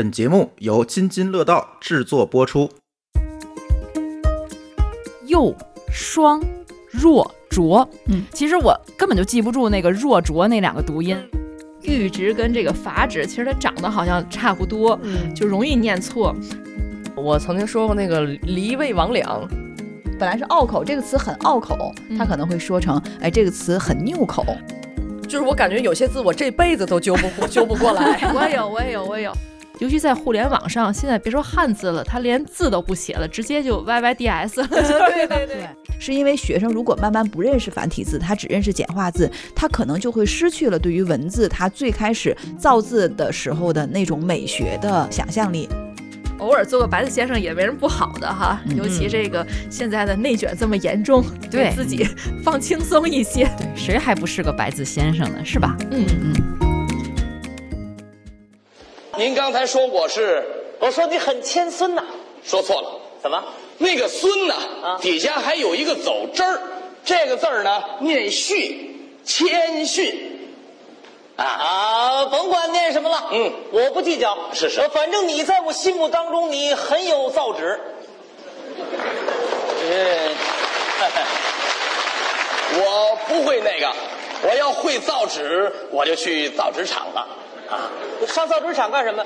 本节目由津津乐道制作播出。又双若浊，嗯，其实我根本就记不住那个若浊那两个读音。阈值跟这个阀值，其实它长得好像差不多，嗯，就容易念错。我曾经说过那个离位魍魉，本来是拗口，这个词很拗口，他可能会说成，哎，这个词很拗口。就是我感觉有些字我这辈子都纠不纠不过来。我也有，我也有，我也有。尤其在互联网上，现在别说汉字了，他连字都不写了，直接就 YYDS 了。对对对，是因为学生如果慢慢不认识繁体字，他只认识简化字，他可能就会失去了对于文字他最开始造字的时候的那种美学的想象力。偶尔做个白字先生也没人不好的哈，嗯 尤其这个现在的内卷这么严重，对自己 放轻松一些。对，谁还不是个白字先生呢？是吧？嗯嗯。您刚才说我是我说你很谦孙呐，说错了，怎么？那个“孙”呐，啊底下还有一个走之儿，这个字儿呢念训，谦逊。啊，啊，甭管念什么了，嗯我不计较。是是呃反正你在我心目当中，你很有造纸。嗯，我不会那个，我要会造纸，我就去造纸厂了。啊，上造纸厂干什么？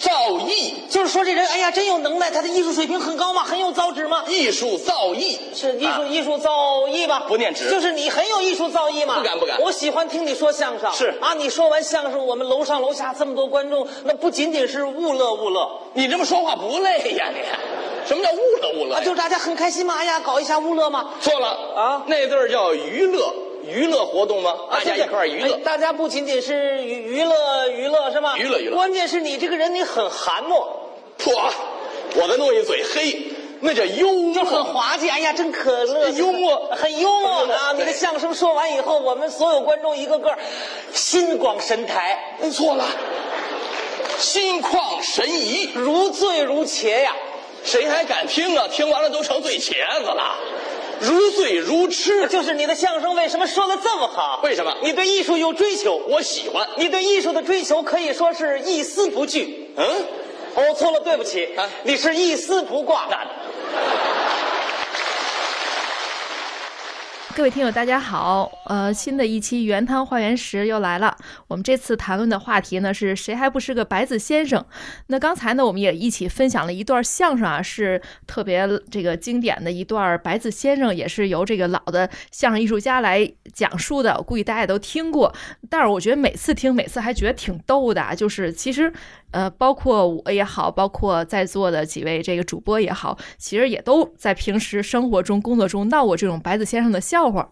造诣，就是说这人，哎呀，真有能耐，他的艺术水平很高嘛，很有造纸嘛。艺术造诣是艺术、啊艺术造诣吧？不念纸就是你很有艺术造诣嘛。不敢不敢我喜欢听你说相声。是啊，你说完相声，我们楼上楼下这么多观众，那不仅仅是物乐物乐，你这么说话不累呀？你什么叫误乐误乐啊，呀？就大家很开心嘛，哎呀，搞一下物乐嘛。错了啊那字儿叫娱乐，娱乐活动吗？啊大家一块儿娱乐哎。大家不仅仅是娱娱乐娱乐是吗？娱乐娱乐关键是你这个人你很含墨，破，我的弄一嘴黑，那叫幽默，就很滑稽。哎呀，真可乐，幽默很幽默啊！你的相声说完以后，我们所有观众一个个心广神台，哎错了，心旷神怡，如醉如茄呀。谁还敢听啊？听完了都成醉茄子了，如醉如痴。就是你的相声为什么说的这么好？为什么你对艺术有追求，我喜欢。你对艺术的追求可以说是一丝不惧。嗯，哦，错了，对不起，啊你是一丝不挂。各位听友，大家好，呃，新的一期原汤化原石又来了。我们这次谈论的话题呢是谁还不是个白字先生？那刚才呢，我们也一起分享了一段相声啊，是特别这个经典的一段白字先生，也是由这个老的相声艺术家来讲述的，估计大家也都听过。但是我觉得每次听，每次还觉得挺逗的，就是其实。呃，包括我也好，包括在座的几位这个主播也好，其实也都在平时生活中、工作中闹过这种白字先生的笑话。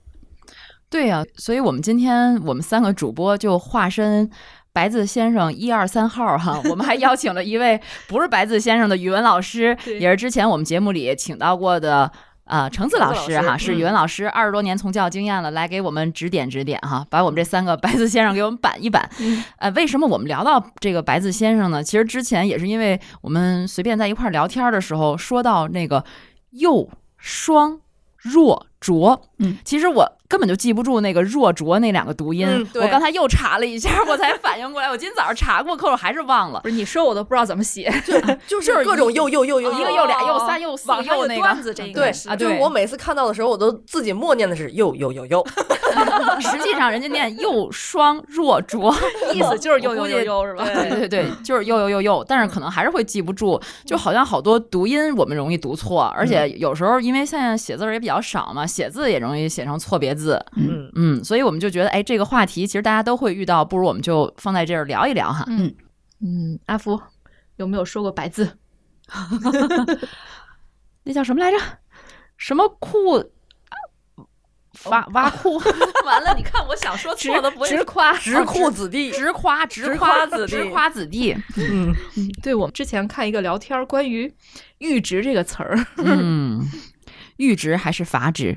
对呀、所以我们今天我们三个主播就化身白字先生一二三号哈，我们还邀请了一位不是白字先生的语文老师，也是之前我们节目里请到过的。啊，橙子老师哈是语文老师，二十多年从教经验了，来给我们指点指点哈，把我们这三个白字先生给我们板一板。呃，为什么我们聊到这个白字先生呢？其实之前也是因为我们随便在一块儿聊天的时候说到那个幼双弱浊，嗯，其实我根本就记不住那个弱浊那两个读音。嗯我刚才又查了一下，我才反应过来，我今天早上查过，可我还是忘了。不是你说我都不知道怎么写，就是各种又又又又一个又俩又仨又四又那个，对啊对。就是我每次看到的时候，我都自己默念的是又又又又。实际上人家念又双弱浊，意思就是又又又又是吧？对对对，就是又又又又，但是可能还是会记不住，就好像好多读音我们容易读错，而且有时候因为现在写字儿也比较少嘛，写字也容易写成错别字，嗯，嗯，所以我们就觉得，哎，这个话题其实大家都会遇到，不如我们就放在这儿聊一聊哈。嗯嗯，阿福有没有说过白字？那叫什么来着？什么裤？挖挖裤？完了，你看我想说错的不会直夸直裤子弟，直夸直直夸夸子弟直夸子弟，嗯，对我们之前看一个聊天儿，关于“阈值”这个词儿，嗯，阈值还是阀值？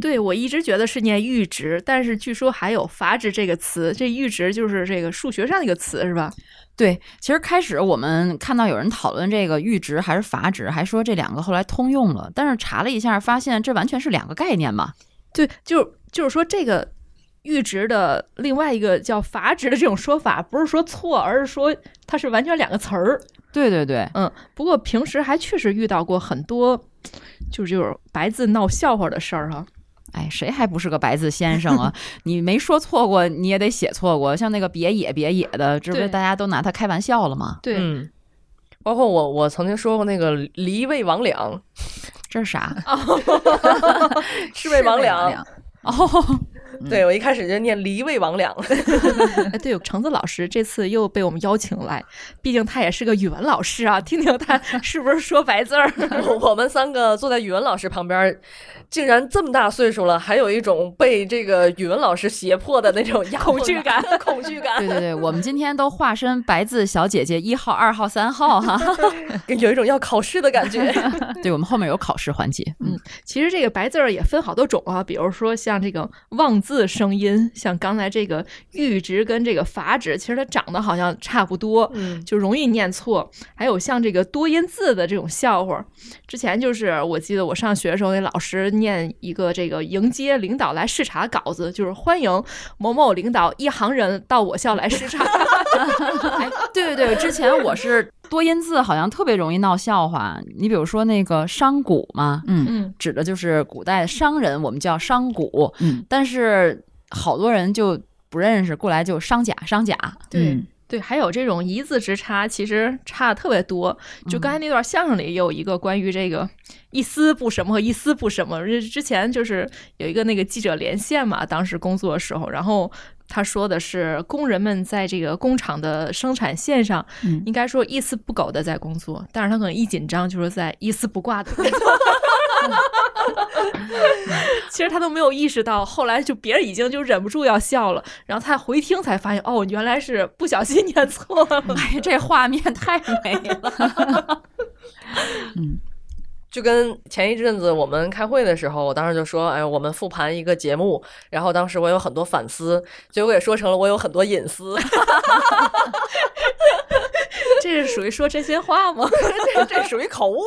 对我一直觉得是念阈值，但是据说还有阀值这个词。这阈值就是这个数学上的一个词，是吧？对，其实开始我们看到有人讨论这个阈值还是阀值，还说这两个后来通用了，但是查了一下，发现这完全是两个概念嘛。对，就就是说这个阈值的另外一个叫阀值的这种说法，不是说错，而是说它是完全两个词儿。对对对，嗯，不过平时还确实遇到过很多，就是就是白字闹笑话的事儿哈。哎，谁还不是个白字先生啊？你没说错过，你也得写错过。像那个别野别野的，这不是大家都拿他开玩笑了吗？对，嗯，包括我，我曾经说过那个离魏王两，这是啥？是魏王两。哦，对我一开始就念离魏王两，哎，对，橙子老师这次又被我们邀请来，毕竟他也是个语文老师啊，听听他 是不是说白字儿。我们三个坐在语文老师旁边，竟然这么大岁数了，还有一种被这个语文老师胁迫的那种恐惧感、恐惧感，对对对，我们今天都化身白字小姐姐一号、二号、三号哈。有一种要考试的感觉。对，我们后面有考试环节。嗯，其实这个白字儿也分好多种啊，比如说像这个望字声音，像刚才这个阈值跟这个阀值，其实它长得好像差不多，嗯就容易念错。还有像这个多音字的这种笑话，之前就是我记得我上学的时候，那老师念一个这个迎接领导来视察稿子，就是欢迎某某领导一行人到我校来视察。哎，对对对，之前我是多音字，好像特别容易闹笑话。你比如说那个商贾嘛，嗯嗯，指的就是古代商人，我们叫商贾。嗯，但是好多人就不认识，过来就商贾商贾。对。嗯对，还有这种一字之差，其实差的特别多。就刚才那段相声里也有一个关于这个一丝不什么和一丝不什么。之之前就是有一个那个记者连线嘛，当时工作的时候，然后他说的是工人们在这个工厂的生产线上，嗯应该说一丝不苟的在工作，但是他可能一紧张就是在一丝不挂的工作。其实他都没有意识到，后来就别人已经就忍不住要笑了，然后他回听才发现，哦，原来是不小心念错了。哎，这画面太美了。就跟前一阵子我们开会的时候，我当时就说，哎，我们复盘一个节目，然后当时我有很多反思，结果也说成了我有很多隐私，这是属于说真心话吗？这这属于口误。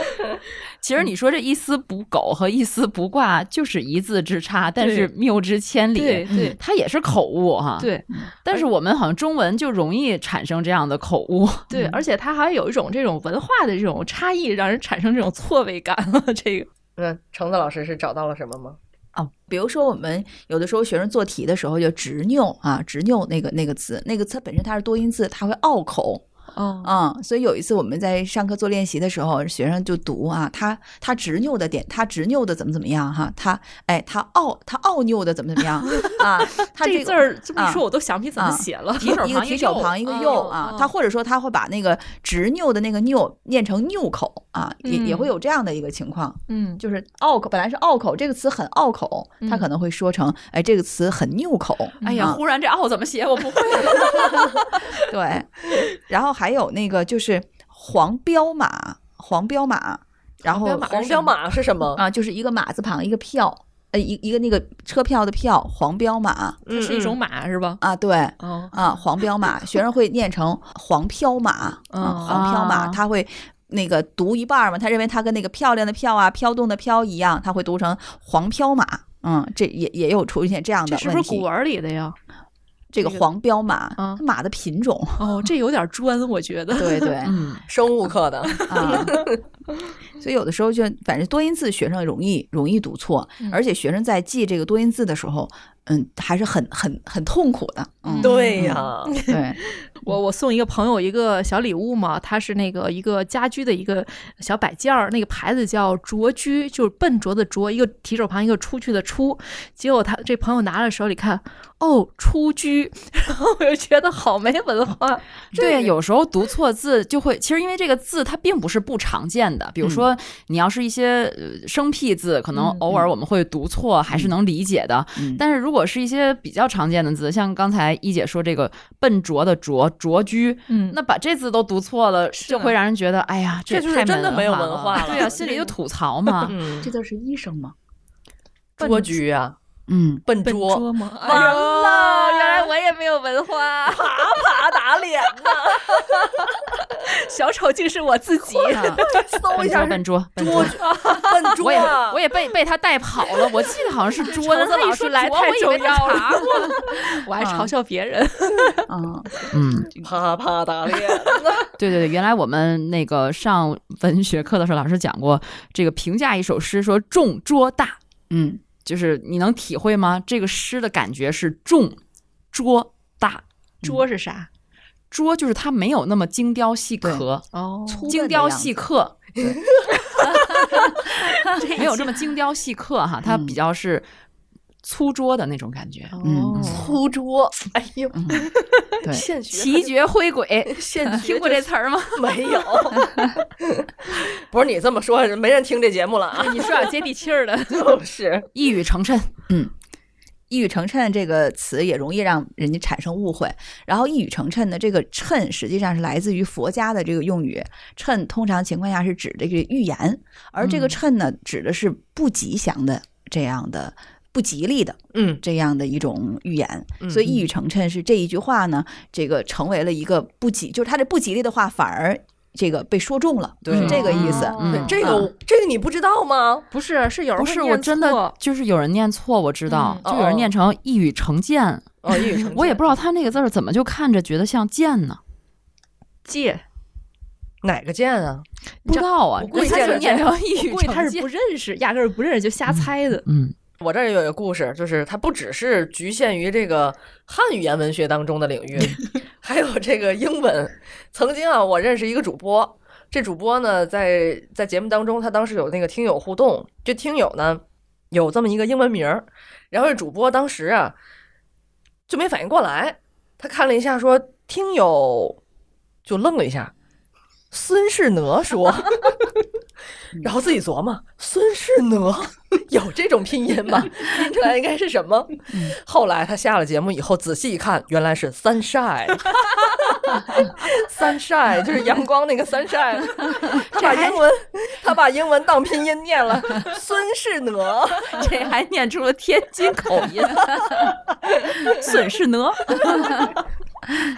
其实你说这一丝不苟和一丝不挂就是一字之差，但是谬之千里。对对它也是口误哈。，对但是我们好像中文就容易产生这样的口误。对，而且它还有一种这种文化的这种差异，让人产生这种错位感了。这个那橙子老师是找到了什么吗？啊，比如说我们有的时候学生做题的时候就执拗啊，执拗那个那个词，那个词本身它是多音字，它会拗口。哦嗯、所以有一次我们在上课做练习的时候，学生就读啊，他他执拗的点，他执拗的怎么怎么样哈，他哎他拗他拗拗的怎么怎么样 啊，他这字儿这么一啊说，我都想不起怎么啊写了。提手 一个旁提手旁一个哦右啊哦，他或者说他会把那个执拗的那个拗念成拗口啊，也也会嗯有这样的一个情况，嗯，就是拗口本来是拗口这个词很拗口，他嗯可能会说成哎这个词很拗口，哎呀，啊忽然这拗怎么写？我不会。对，然后还有那个就是黄标马，黄标马，然后黄标马是什么？啊，就是一个马字旁一个票，呃，一一个那个车票的票，黄标马它是一种马是吧？啊，对。哦，啊，黄标马，学生会念成黄飘马啊，哦黄飘马，啊他会那个读一半儿嘛，他认为他跟那个漂亮的漂啊、飘动的飘一样，他会读成黄飘马。嗯，这也也有出现这样的问题。这是不是古文里的呀？这个黄标马，啊马的品种，哦，这有点专，我觉得。对对 嗯，生物课的。啊，所以有的时候就反正多音字学生容易容易读错，嗯而且学生在记这个多音字的时候，嗯，还是很很很痛苦的。嗯，对呀，对，我我送一个朋友一个小礼物嘛，它是那个一个家居的一个小摆件儿，那个牌子叫卓居，就是笨拙的拙，一个提手旁一个出去的出。结果他这朋友拿了手里看，哦，出居，然 后我就觉得好没文化。对，有时候读错字就会，其实因为这个字它并不是不常见的，比如说你要是一些呃生僻字，可能嗯偶尔我们会读错，还是能理解的。嗯。但是如果是一些比较常见的字，像刚才一姐说这个笨拙的拙拙居，嗯。那把这字都读错了，就会让人觉得，哎呀，这就是真的没有文文化了。对呀、心里就吐槽嘛。嗯。这，字是医生吗？拙居呀，嗯，笨笨拙，吗？完了原来我也没有文化。啪啪打脸呐！小丑竟是我自己。啊搜一下笨拙笨拙，笨拙我也啊，我也被被他带跑了。我记得好像是桌，子 老他一说师来太桌我以为重要了 我还嘲笑别人。嗯，嗯，啪啪打脸。对对对，原来我们那个上文学课的时候，老师讲过这个评价一首诗，说重拙大，嗯，就是你能体会吗？这个诗的感觉是重拙大，拙是啥？拙就是它没有那么精雕细刻，哦，精雕细刻，没有这么精雕细刻哈，它嗯。比较是粗拙的那种感觉。嗯哦粗拙，哎呦，嗯 对现学奇绝灰鬼，现 听过这词儿吗？没有？不是你这么说，没人听这节目了啊。你说点接地气儿的。就是，一语成谶，嗯一语成谶这个词也容易让人家产生误会。然后一语成谶的这个谶实际上是来自于佛家的这个用语，谶通常情况下是指这个预言，而这个嗯谶呢指的是不吉祥的这样的。不吉利的嗯，这样的一种预言，嗯所以一语成谶是这一句话呢，这个成为了一个不吉，就是他这不吉利的话反而这个被说中了，对。是这个意思。哦。嗯这个这个你不知道吗？不是，是有人不是我真的就是有人念错，我知道，嗯。就有人念成一语成剑，哦，一语成 我也不知道他那个字儿怎么就看着觉得像剑呢？借，哪个剑啊？不知道啊，我估计他就念成一语估计他是不。认识，压根儿不认识就瞎猜的。嗯我这儿也有一个故事，就是它不只是局限于这个汉语言文学当中的领域，还有这个英文。曾经啊，我认识一个主播，这主播呢，在在节目当中，他当时有那个听友互动，这听友呢有这么一个英文名儿，然后这主播当时啊就没反应过来，他看了一下说听友就愣了一下，孙世哪说。然后自己琢磨，孙世哪有这种拼音吗？拼出来应该是什么？后来他下了节目以后，仔细一看，原来是 sunshine，sunshine 就是阳光那个 sunshine。他把英文，他把英文当拼音念了，孙世哪。这还念出了天津口音，孙世哪？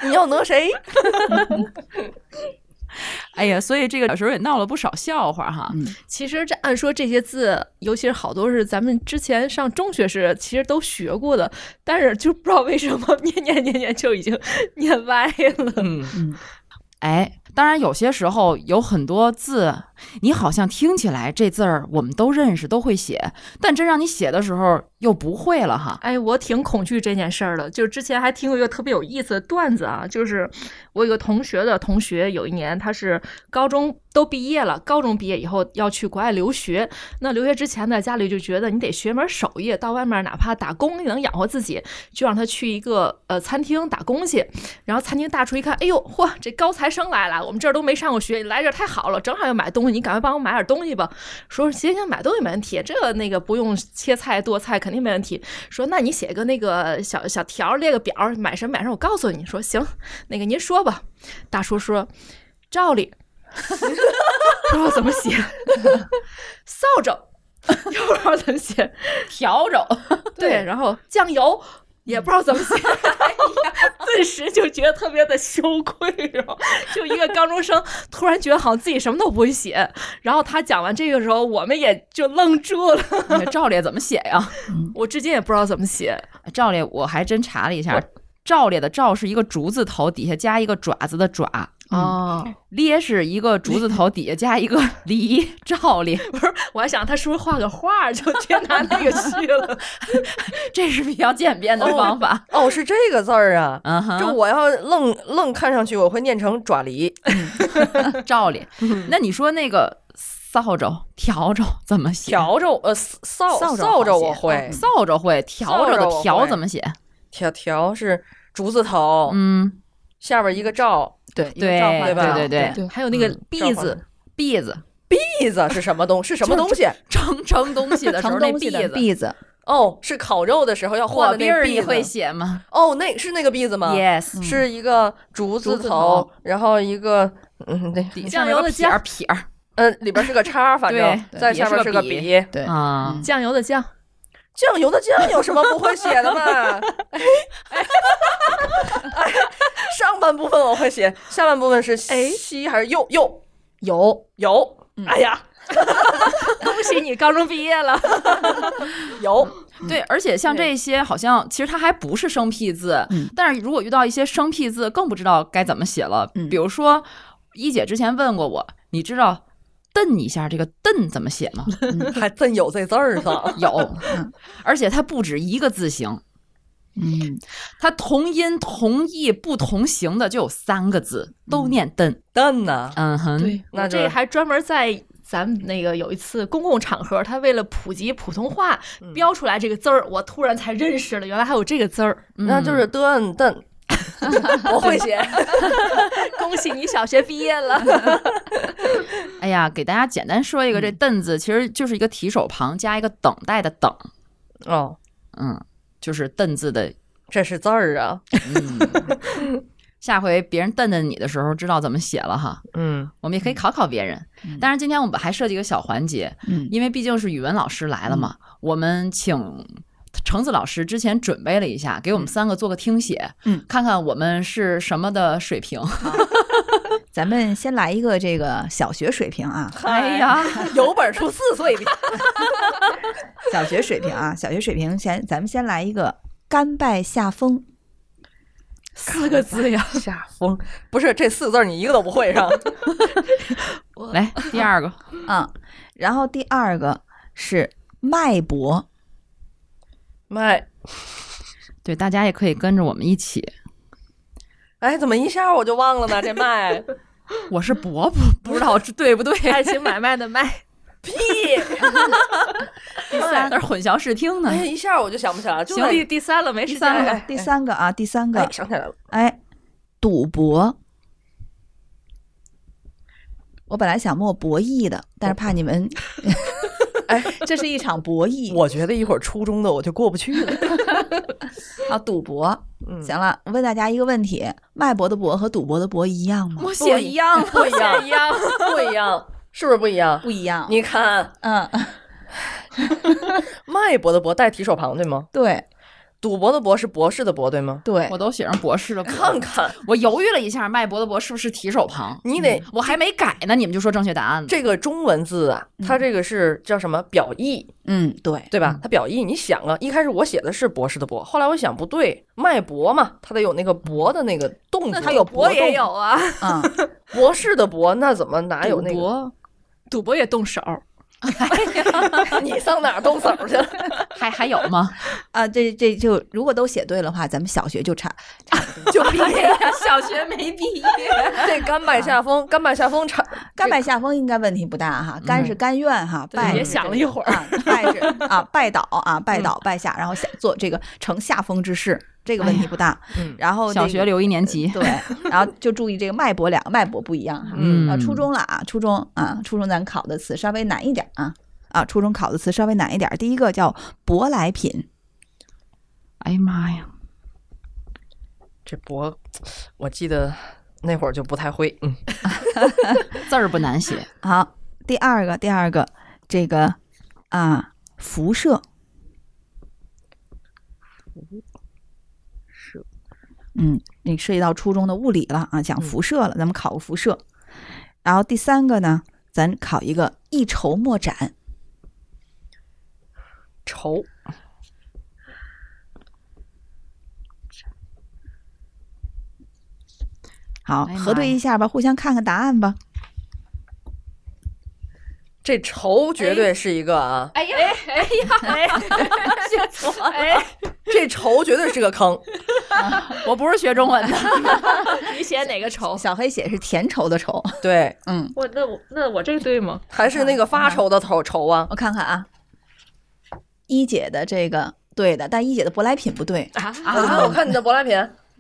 你要哪谁？哎呀，所以这个小时候也闹了不少笑话哈。其实这按说这些字，尤其是好多是咱们之前上中学时其实都学过的，但是就不知道为什么 念念念念就已经 念歪了。嗯，哎，当然有些时候有很多字，你好像听起来这字儿我们都认识，都会写，但真让你写的时候又不会了哈。哎，我挺恐惧这件事儿的。就是之前还听过一个特别有意思的段子啊，就是我有个同学的同学，有一年他是高中都毕业了，高中毕业以后要去国外留学。那留学之前呢，家里就觉得你得学门手艺，到外面哪怕打工也能养活自己，就让他去一个呃餐厅打工去。然后餐厅大厨一看，哎呦，嚯，这高材生来了，我们这儿都没上过学，你来这儿太好了，正好要买东西，你赶快帮我买点东西吧。说行行，买东西没问题，这个那个不用切菜剁菜，肯定没问题。说那你写个那个小小条，列个表，买什么买什么，我告诉你。说行，那个您说吧。大叔说，照例 不知道怎么写，扫帚又 不知道怎么写，笤帚，对，然后酱油。也不知道怎么写，哎呀，顿时就觉得特别的羞愧，然后就一个高中生突然觉得好像自己什么都不会写，然后他讲完这个时候，我们也就愣住了，那个赵烈怎么写呀？我至今也不知道怎么写，赵烈我还真查了一下，赵烈的赵是一个竹字头，底下加一个爪子的爪。哦，咧是一个竹字头，底下加一个梨，赵烈，不是，我还想他是不是画个画儿就直接拿那个去了。这是比较简便的方法。哦，是这个字儿啊。嗯哼，就我要愣愣看上去，我会念成爪梨。赵烈。那你说那个扫帚、笤帚怎么写？笤帚，呃，扫扫帚我会，扫帚会，笤帚的笤怎么写？条条是竹字头，嗯，下边一个罩，对一个对对吧对对对，还有那个嗯篦子，篦子，篦子是什么东？是什么东西？盛盛东西的时候那盛东西的篦子。篦子，哦，是烤肉的时候要换的火篦儿那篦子。你会写吗哦，那是那个篦子吗？Yes，是一个竹字头头，然后一个嗯，对，底酱油的撇儿撇儿呃，里边是个叉，反正在下边是个笔。对啊。酱油的酱，酱油的酱有什么不会写的吗？哎哎哎，上半部分我会写，下半部分是哎西还是右？右有有。哎呀，恭喜你高中毕业了。有对，而且像这些，好像其实它还不是生僻字，嗯但是如果遇到一些生僻字，更不知道该怎么写了。嗯比如说，一姐之前问过我，你知道“蹬”一下这个“瞪”怎么写吗？还真有这字儿呢。有，而且它不止一个字形，嗯它同音同义不同形的就有三个字，都念“瞪瞪呢”。，嗯哼，那这还专门在咱们那个有一次公共场合，他为了普及普通话，标出来这个字儿，我突然才认识了，原来还有这个字儿。那就是蛋蛋。我会写，恭喜你小学毕业了。哎呀，给大家简单说一个，这“凳子其实就是一个提手旁加一个等待的“等。哦，”，嗯，就是“凳子的这是字儿啊。嗯，下回别人瞪瞪你的时候，知道怎么写了哈。嗯，我们也可以考考别人。但是，今天我们还设计一个小环节，嗯。因为毕竟是语文老师来了嘛，我们请橙子老师之前准备了一下，给我们三个做个听写，嗯，看看我们是什么的水平。咱们先来一个这个小学水平啊，哎呀，有本出四岁的。小学水平啊，小学水平先，咱们先来一个甘拜下风。四个字呀，下风不是这四个字儿你一个都不会上。来第二个，嗯，然后第二个是脉搏，麦，对，大家也可以跟着我们一起。哎，怎么一下我就忘了呢？这麦 我是伯伯，不知道这对不对？爱情买卖的卖。屁，第三，那是混淆视听呢。哎，一下我就想不起来了。就行，第第三了，没时间了。第三个，第三个啊，第三个哎，，想起来了。哎，赌博。我本来想默博弈的，但是怕你们，哎，这是一场博弈。我觉得一会儿初中的我就过不去了。啊，赌博。嗯行了，我问大家一个问题：脉搏的搏和赌博的博一样吗？我写一样，不一样，一样，不一样，是不是不一样？不一样。你看，嗯，脉搏的搏带提手旁对吗？对赌博的博是博士的博对吗？对我，都写上博士的博。看看，我犹豫了一下，脉搏的搏是不是提手旁？你得我还没改呢，你们就说正确答案了。这个中文字啊，它这个是叫什么表意，嗯对对吧？它表意，你想啊，一开始我写的是博士的博，后来我想不对，脉搏嘛，它得有那个搏的那个动作，它有搏也有啊，嗯，博士的博，那怎么哪有那个？赌博赌博也动手。你上哪儿动手去了？还还有吗？啊，这这就如果都写对的话，咱们小学就差差不多。就毕业，小学没毕业。这甘拜下风，甘拜下风差甘拜下风应该问题不大哈，甘是甘愿哈，拜也想了一会儿啊，拜是啊拜倒啊拜倒拜下，然后下做这个成下风之事，这个问题不大。嗯然后小学留一年级，对，然后就注意这个脉搏，两个脉搏不一样哈。嗯啊，初中了啊，初中啊，初中咱考的词稍微难一点啊啊，初中考的词稍微难一点。第一个叫舶来品，哎呀妈呀，这舶，我记得那会儿就不太会，嗯，字儿不难写，好，第二个第二个这个啊辐射，嗯，你涉及到初中的物理了啊，讲辐射了，咱们考个辐射。然后第三个呢，咱考一个一筹莫展，愁好，核对一下吧，互相看看答案吧。这愁绝对是一个啊，哎呀，哎呀，哎，写错了，哎，这愁绝对是个坑。我不是学中文的，你写哪个愁？小黑写是甜稠的稠，对，嗯，我那我那我这个对吗？还是那个发愁的愁愁啊。我看看啊，一姐的这个对的，但一姐的舶来品不对，啊我看我看你的舶来品，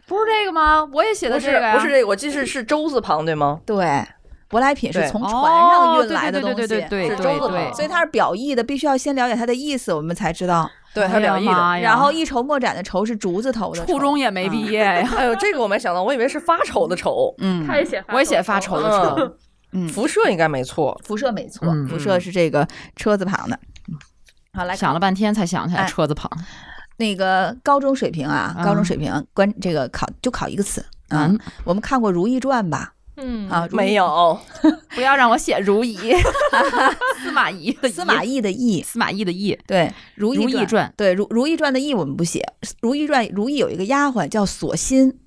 不是这个吗？我也写的是这个呀，不是这个，我记是是舟字旁对吗？对，舶来品是从船上运来的东西，哦对对对对是对对对周子旁所以它是表意的，必须要先了解它的意思，我们才知道。对，它哎呀表意的。然后一筹莫展的筹是竹字头的，初中也没毕业呀，哎呦，这个我没想到，我以为是发愁的愁。嗯，他也写，我也写发愁的愁。嗯，嗯，辐射应该没错。辐射没错，嗯辐射是这个车字旁的。好来想了半天才想起来哎车字旁。那个高中水平啊，高中嗯水平关这个考就考一个词啊。嗯，我们看过《如懿传》吧？嗯啊，没有，不要让我写如懿，司马懿的司马懿的懿，司马懿的懿，对，《如懿如懿传对，《如如懿传》的懿我们不写，《如懿传》如懿有一个丫鬟叫锁心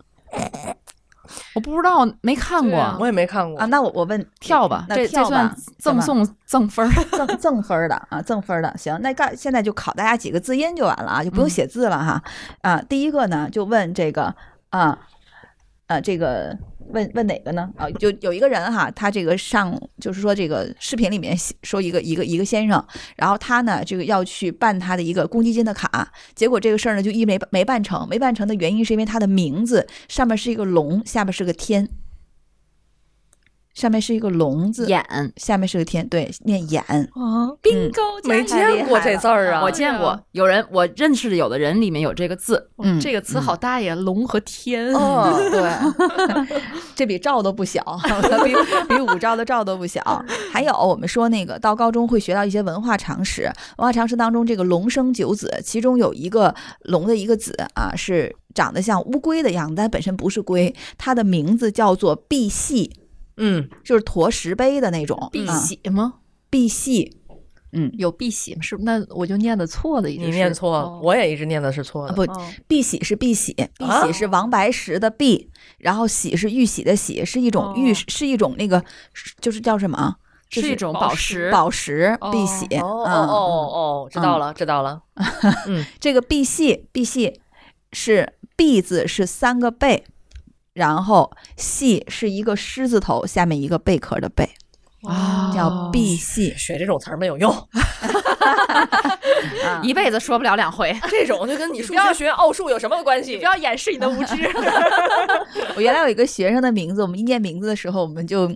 我不知道没看过，我也没看过啊。那我我问跳吧，那这这跳吧算赠送赠分儿。赠赠分儿的啊，赠分儿的。行，那干现在就考大家几个字音就完了啊，就不用嗯写字了哈。啊，第一个呢，就问这个啊啊，这个问问哪个呢？啊，就有一个人哈，他这个上就是说这个视频里面说一个一个一个先生，然后他呢这个要去办他的一个公积金的卡，结果这个事儿呢就一没没办成，没办成的原因是因为他的名字上面是一个龙，下面是个天。上面是一个龙字，眼，下面是个天，对，念眼。啊嗯，bingo，没见过这字儿啊！我见过有人，我认识的有的人里面有这个字，嗯这个词好大呀，龙和天。哦，对，这比赵都不小，比比武赵的赵都不小。还有我们说那个到高中会学到一些文化常识，文化常识当中这个龙生九子，其中有一个龙的一个子啊是长得像乌龟的样子，但本身不是龟，它的名字叫做赑屃，嗯，就是驮石碑的那种碧啊玺吗？碧玺。嗯，有碧玺吗？是那我就念的错了，已经你念错了，哦我也一直念的是错的。啊不，哦碧玺是碧玺，碧啊玺是王白石的碧，然后玺是玉玺的玺，是一种玉，哦是一种那个，就是叫什么是一种宝石宝石。碧玺。嗯哦哦哦哦，知道了，知道了。这个碧玺，碧玺是碧字是三个贝，然后系是一个狮子头下面一个贝壳的贝，啊叫哦赑屃。学这种词儿没有用，啊 一辈子说不了两回。这种就跟你数学学奥数有什么关系不？要掩饰你的无知。我原来有一个学生的名字，我们一念名字的时候，我们就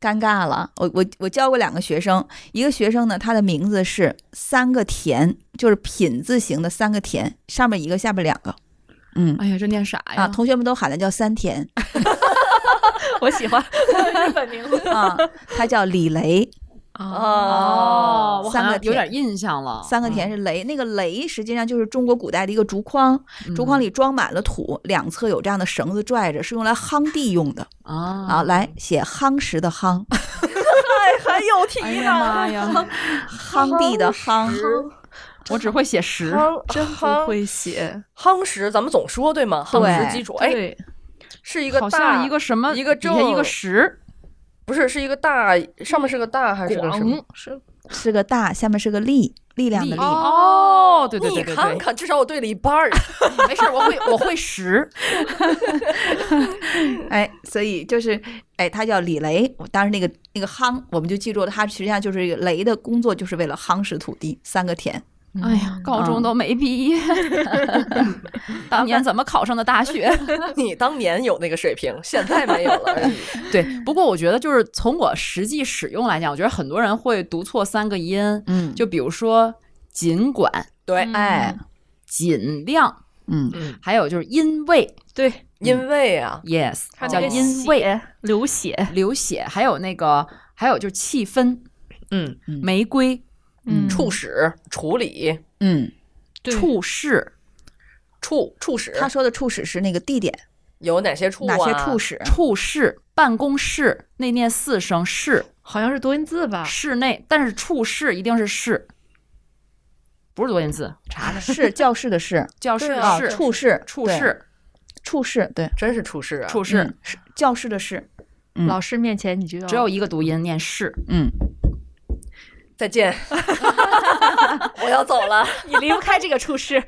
尴尬了。我我我教过两个学生，一个学生呢，他的名字是三个田，就是品字形的三个田，上面一个，下面两个。嗯。哎呀，这念啥呀？啊，同学们都喊的叫三田。我喜欢。日本名字。啊，他叫李雷，哦，我好三个有点印象了。三个田是雷，那个雷实际上就是中国古代的一个竹筐，竹筐里里装满了土，两侧有这样的绳子拽着，是用来夯地用的啊。啊，来写夯实的夯，还有题哎呀妈呀，夯地的夯，我只会写十。真不会写。夯实，咱们总说对吗？夯实基础，哎，对，是一个大一个什么一个正一个正十，不是是一个大，上面是个大还是个什么？是是个大，下面是个力，力量的力。哦，对对你对对对，看看，至少我对了一半儿。没事儿，我会我会十。哎，所以就是，哎，他叫李雷。当时那个那个夯，我们就记住了，他实际上就是这个雷的工作，就是为了夯实土地，三个田。哎呀，高中都没毕业，当年怎么考上的大学？你当年有那个水平，现在没有了。对，不过我觉得就是从我实际使用来讲，我觉得很多人会读错三个音，嗯。就比如说尽管、对，哎，尽量，嗯，嗯，还有就是因为对，因为啊，，yes，叫因为流血，流血，还有那个还有就是气氛，嗯，玫瑰、嗯。处使、处理、嗯，对。处事、处处使，他说的处使是那个地点，有哪些处啊？哪些处使？处室、办公室，那念四声室，好像是多音字吧？室内，但是处室一定是室，不是多音字，查查。是教室的室 教室啊的室，处室，对，处室，处室，对，真是处室啊！处室嗯，教室的室。嗯。老师面前你就要只有一个读音，念室。嗯，再见，我要走了。你离不开这个厨师。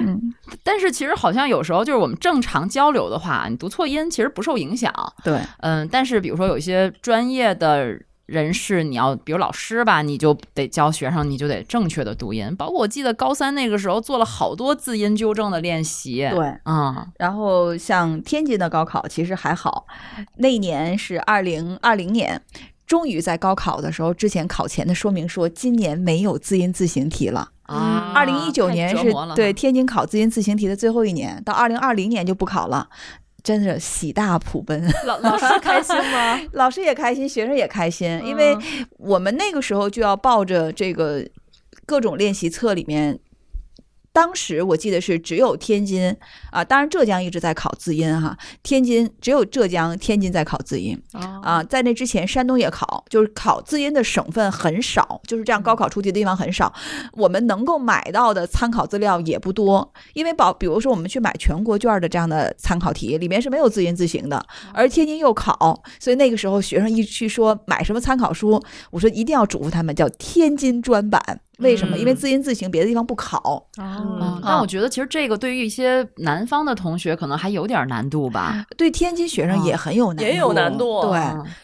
嗯。但是其实好像有时候就是我们正常交流的话，你读错音其实不受影响。对，嗯，但是比如说有一些专业的人士，你要比如老师吧，你就得教学生，你就得正确的读音。包括我记得高三那个时候做了好多字音纠正的练习。对。啊、然后像天津的高考其实还好，那一年是二零二零年，终于在高考的时候之前考前的说明说今年没有字音字形题了。啊，二零一九年是对天津考字音字形题的最后一年，到二零二零年就不考了。真是喜大普奔。老老师开心吗？老师也开心，学生也开心，因为嗯我们那个时候就要抱着这个各种练习册里面。当时我记得是只有天津啊，当然浙江一直在考字音哈，天津只有浙江、天津在考字音哦啊，在那之前山东也考，就是考字音的省份很少，就是这样高考出题的地方很少，我们能够买到的参考资料也不多，因为保比如说我们去买全国卷的这样的参考题，里面是没有字音字形的，而天津又考，所以那个时候学生一去说买什么参考书，我说一定要嘱咐他们叫天津专版。为什么？因为嗯字音字形别的地方不考。哦嗯，但我觉得其实这个对于一些南方的同学可能还有点难度吧。对天津学生也很有难度，也有难度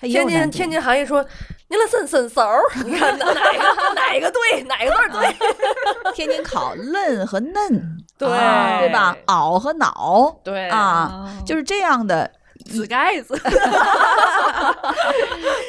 对天津天津含义说，您了伸伸手儿，你看哪哪个 哪个对，哪个字儿对？天津考嫩和嫩，对啊对吧？袄和脑对啊，就是这样的。紫盖子，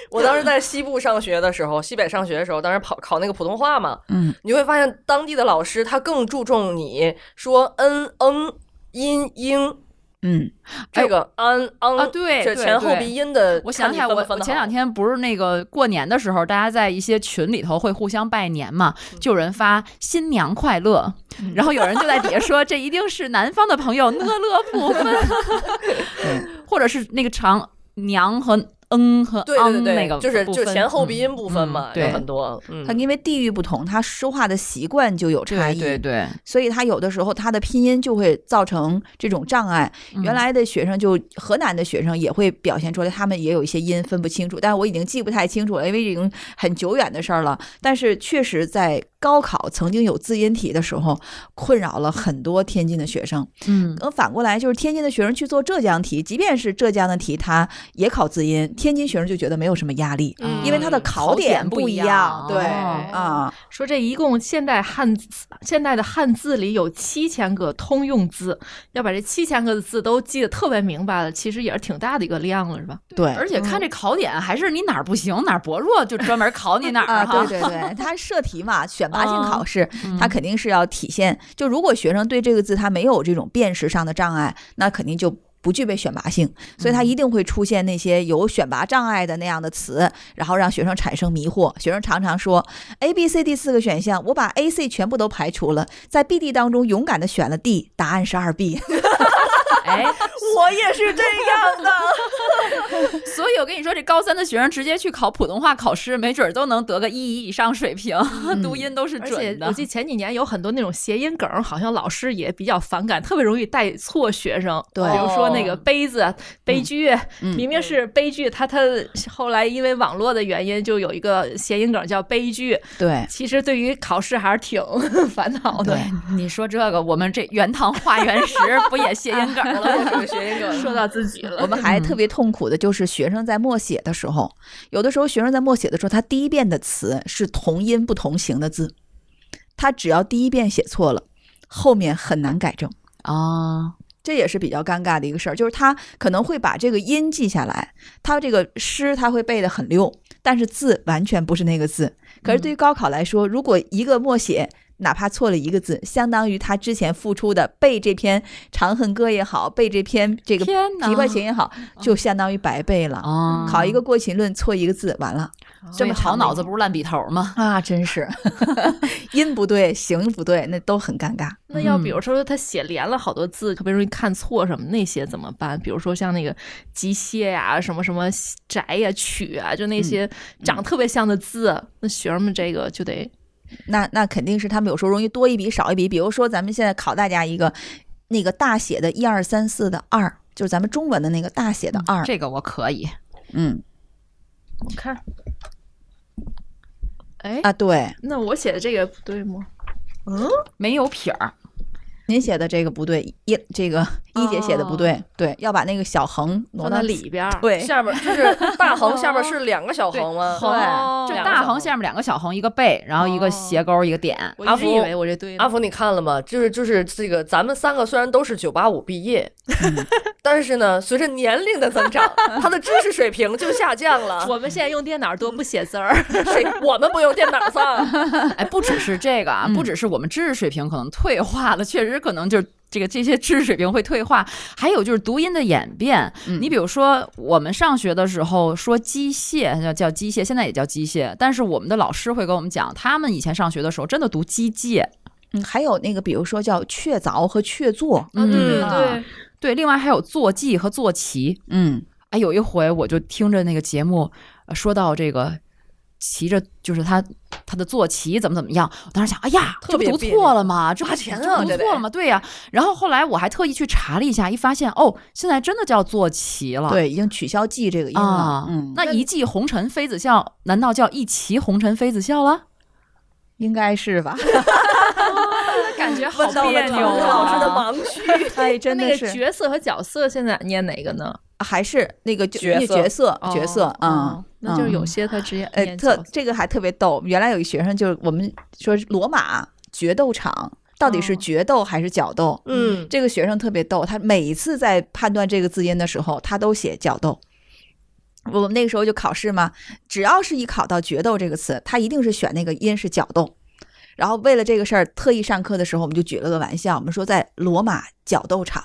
我当时在西部上学的时候，西北上学的时候，当时跑考那个普通话嘛，嗯，你会发现当地的老师他更注重你说嗯嗯音英嗯，这个安安啊对这前后鼻音的，我想起来，我我前两天不是那个过年的时候，大家在一些群里头会互相拜年嘛，就有人发新娘快乐，然后有人就在底下说 这一定是南方的朋友呢乐不分 或者是那个长娘和嗯和对对对对，那个就是就前后鼻音嗯部分嘛，有很多，嗯他，因为地域不同，他说话的习惯就有差异，对对，所以他有的时候他的拼音就会造成这种障碍。嗯原来的学生就河南的学生也会表现出来，他们也有一些音分不清楚，但是我已经记不太清楚了，因为已经很久远的事儿了。但是确实在高考曾经有字音题的时候，困扰了很多天津的学生。嗯呃，反过来就是天津的学生去做浙江题，即便是浙江的题，他也考字音，天津学生就觉得没有什么压力，嗯因为他的考点不一样。对哦啊，说这一共现代汉字现代的汉字里有七千个通用字，要把这七千个字都记得特别明白了，其实也是挺大的一个量了，是吧？对，而且看这考点还是你哪儿不行哪儿薄弱，就专门考你哪儿啊，哈。对对对，他设题嘛，选拔性嗯考试，它肯定是要体现。就如果学生对这个字他没有这种辨识上的障碍，那肯定就。不具备选拔性，所以它一定会出现那些有选拔障碍的那样的词，然后让学生产生迷惑。学生常常说 A、B、C、D 四个选项，我把 A、C 全部都排除了，在 B、D 当中勇敢的选了 D，答案是二 B。哎，我也是这样的。所以我跟你说，这高三的学生直接去考普通话考试，没准儿都能得个一一以上水平，读音都是而且准的我。记得前几年有很多那种谐音梗，好像老师也比较反感，特别容易带错学生。对比如说那个哦杯子、悲剧，嗯明明是悲剧，他他后来因为网络的原因，就有一个谐音梗叫悲剧。对，其实对于考试还是挺 烦恼的。你说这个，我们这原汤化原石不也谐音梗了我也吗？是个说到自己了，我们还特别痛苦的就是学生在默写的时候，有的时候学生在默写的时候，他第一遍的词是同音不同形的字，他只要第一遍写错了，后面很难改正。啊，这也是比较尴尬的一个事儿，就是他可能会把这个音记下来，他这个诗他会背得很溜，但是字完全不是那个字。可是对于高考来说，如果一个默写哪怕错了一个字，相当于他之前付出的背这篇《长恨歌》也好，背这篇这个琵琶行》也好，就相当于白背了。啊，考一个过秦论错一个字，完了这么好脑子不是烂笔头吗？啊！真是 音不对，形不对，那都很尴尬。那要比如说他写连了好多字，特别容易看错什么那些怎么办？比如说像那个机械呀、什么什么宅呀、曲啊，就那些长特别像的字，那学生们这个就得那那肯定是他们有时候容易多一笔少一笔。比如说，咱们现在考大家一个那个大写的“一二三四”的“二”，就是咱们中文的那个大写的“二”。这个我可以。嗯我看。哎，啊，对，那我写的这个不对吗？嗯没有撇儿，您写的这个不对，一这个一姐写的不对，对，要把那个小横挪到里边儿。对，下边就是大横，下边是两个小横吗？对哦就大横下面两个小横，一个背，然后一个斜勾，一个点。我阿福一直以为我这对。阿福，你看了吗？就是就是这个，咱们三个虽然都是九八五毕业，但是呢，随着年龄的增长，他的知识水平就下降了。我们现在用电脑多不写字儿，谁我们不用电脑上？哎，不只是这个啊，不只是我们知识水平可能退化了，确实可能就是这个这些知识水平会退化。还有就是读音的演变，嗯你比如说我们上学的时候说机械叫叫机械，现在也叫机械，但是我们的老师会跟我们讲，他们以前上学的时候真的读机械。嗯，还有那个，比如说叫确凿和确凿，啊，对对嗯对，对，另外还有坐骑和坐骑。嗯，哎，有一回我就听着那个节目，呃说到这个骑着，就是他他的坐骑怎么怎么样，我当时想，哎呀，这不读错了吗？这不花钱这啊这不读错了吗？对呀、然后后来我还特意去查了一下，一发现哦，现在真的叫坐骑了。对，已经取消“记”这个音了啊，，嗯，那一骑红尘妃子笑，难道叫一骑红尘妃子笑了？应该是吧？感觉好别扭唐老师的啊！盲区。哎，真那个的是，角色和角色现在念哪个呢？还是那个角色角色角色，哦嗯哦，那就是有嗯些他直接呃，特这个还特别逗。原来有一学生就是我们说罗马决斗场到底是哦决斗还是角斗？嗯，这个学生特别逗，他每一次在判断这个字音的时候，他都写角斗。我们那个时候就考试嘛，只要是一考到决斗这个词，他一定是选那个音是角斗。然后为了这个事儿，特意上课的时候，我们就举了个玩笑，我们说在罗马角斗场，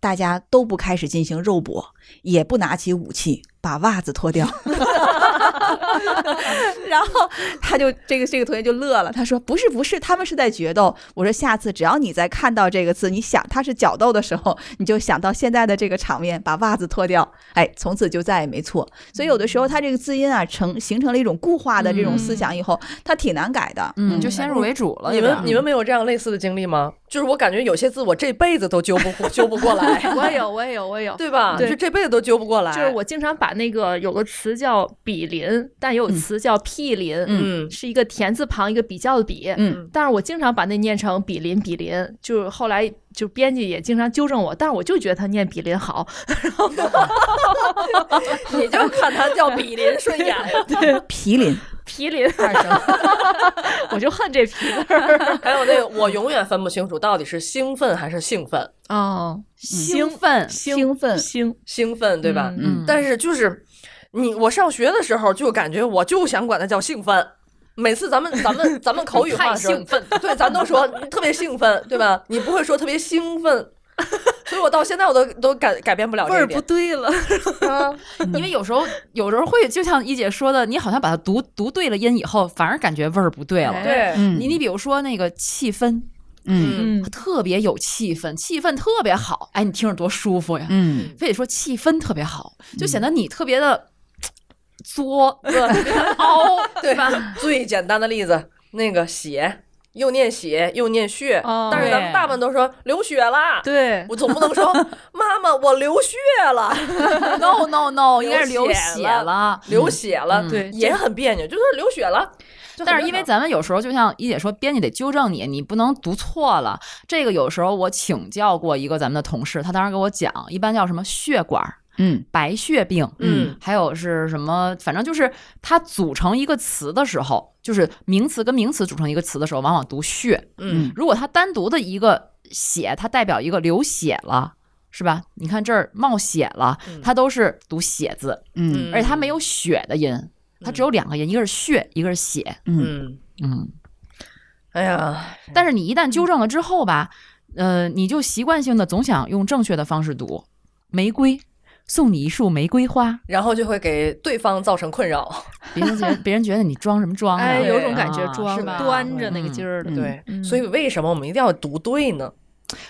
大家都不开始进行肉搏，也不拿起武器，把袜子脱掉。然后他就这个这个同学就乐了，他说不是不是，他们是在决斗。我说下次只要你在看到这个字，你想他是角斗的时候，你就想到现在的这个场面，把袜子脱掉，哎，从此就再也没错。所以有的时候他这个字音啊，成形成了一种固化的这种思想以后，他挺难改的。嗯，就先入为主了。你们你们没有这样类似的经历吗？就是我感觉有些字我这辈子都揪不揪不过来，我也有，我也有，我也有。对吧？对就这辈子都揪不过来。就是我经常把那个有个词叫比邻，但也有词叫毗邻，嗯。是一个田字旁一个比较的比，嗯，但是我经常把那念成比邻比邻，就是后来就编辑也经常纠正我，但是我就觉得他念比邻好，你就看他叫比邻顺眼。毗邻毗邻，二声，我就恨这皮字儿。还有那个，我永远分不清楚到底是兴奋还是兴奋，哦，兴奋，兴奋。兴，兴奋对吧？嗯。但是就是你，我上学的时候就感觉我就想管它叫兴奋。每次咱们咱们咱们口语化的时候，太兴奋，对，咱都说特别兴奋，对吧？你不会说特别兴奋，所以我到现在我都都改改变不了味儿。不对了。啊因为有时候有时候会就像一姐说的，你好像把它读读对了音以后，反而感觉味儿不对了。哎对，嗯你你比如说那个气氛，嗯嗯，特别有气氛，气氛特别好，哎，你听着多舒服呀！嗯非得说气氛特别好，就显得你特别的作，特别的凹，对吧？最简单的例子，那个血，又念血又念血，哦但是咱们大部分都说流血啦。对，我总不能说妈妈我流血了，No no no，应该是流流血血了了。流血了，嗯对也很别扭，就是流血了。但是因为咱们有时候就像一姐说，编辑得纠正你，你不能读错了。这个有时候我请教过一个咱们的同事，他当时给我讲，一般叫什么血管儿、嗯白血病，嗯，还有是什么，反正就是它组成一个词的时候，就是名词跟名词组成一个词的时候，往往读血。嗯如果它单独的一个血，它代表一个流血了。是吧？你看这儿冒血了，它都是读血字，嗯而且它没有血的音，它只有两个音，一个是血，一个是血。嗯嗯，嗯，哎呀，但是你一旦纠正了之后吧，呃，你就习惯性的总想用正确的方式读。玫瑰，送你一束玫瑰花，然后就会给对方造成困扰。别人觉得 别人觉得你装什么装啊？哎，有种感觉啊装是吧？端着那个劲儿的。嗯对，嗯所以为什么我们一定要读对呢？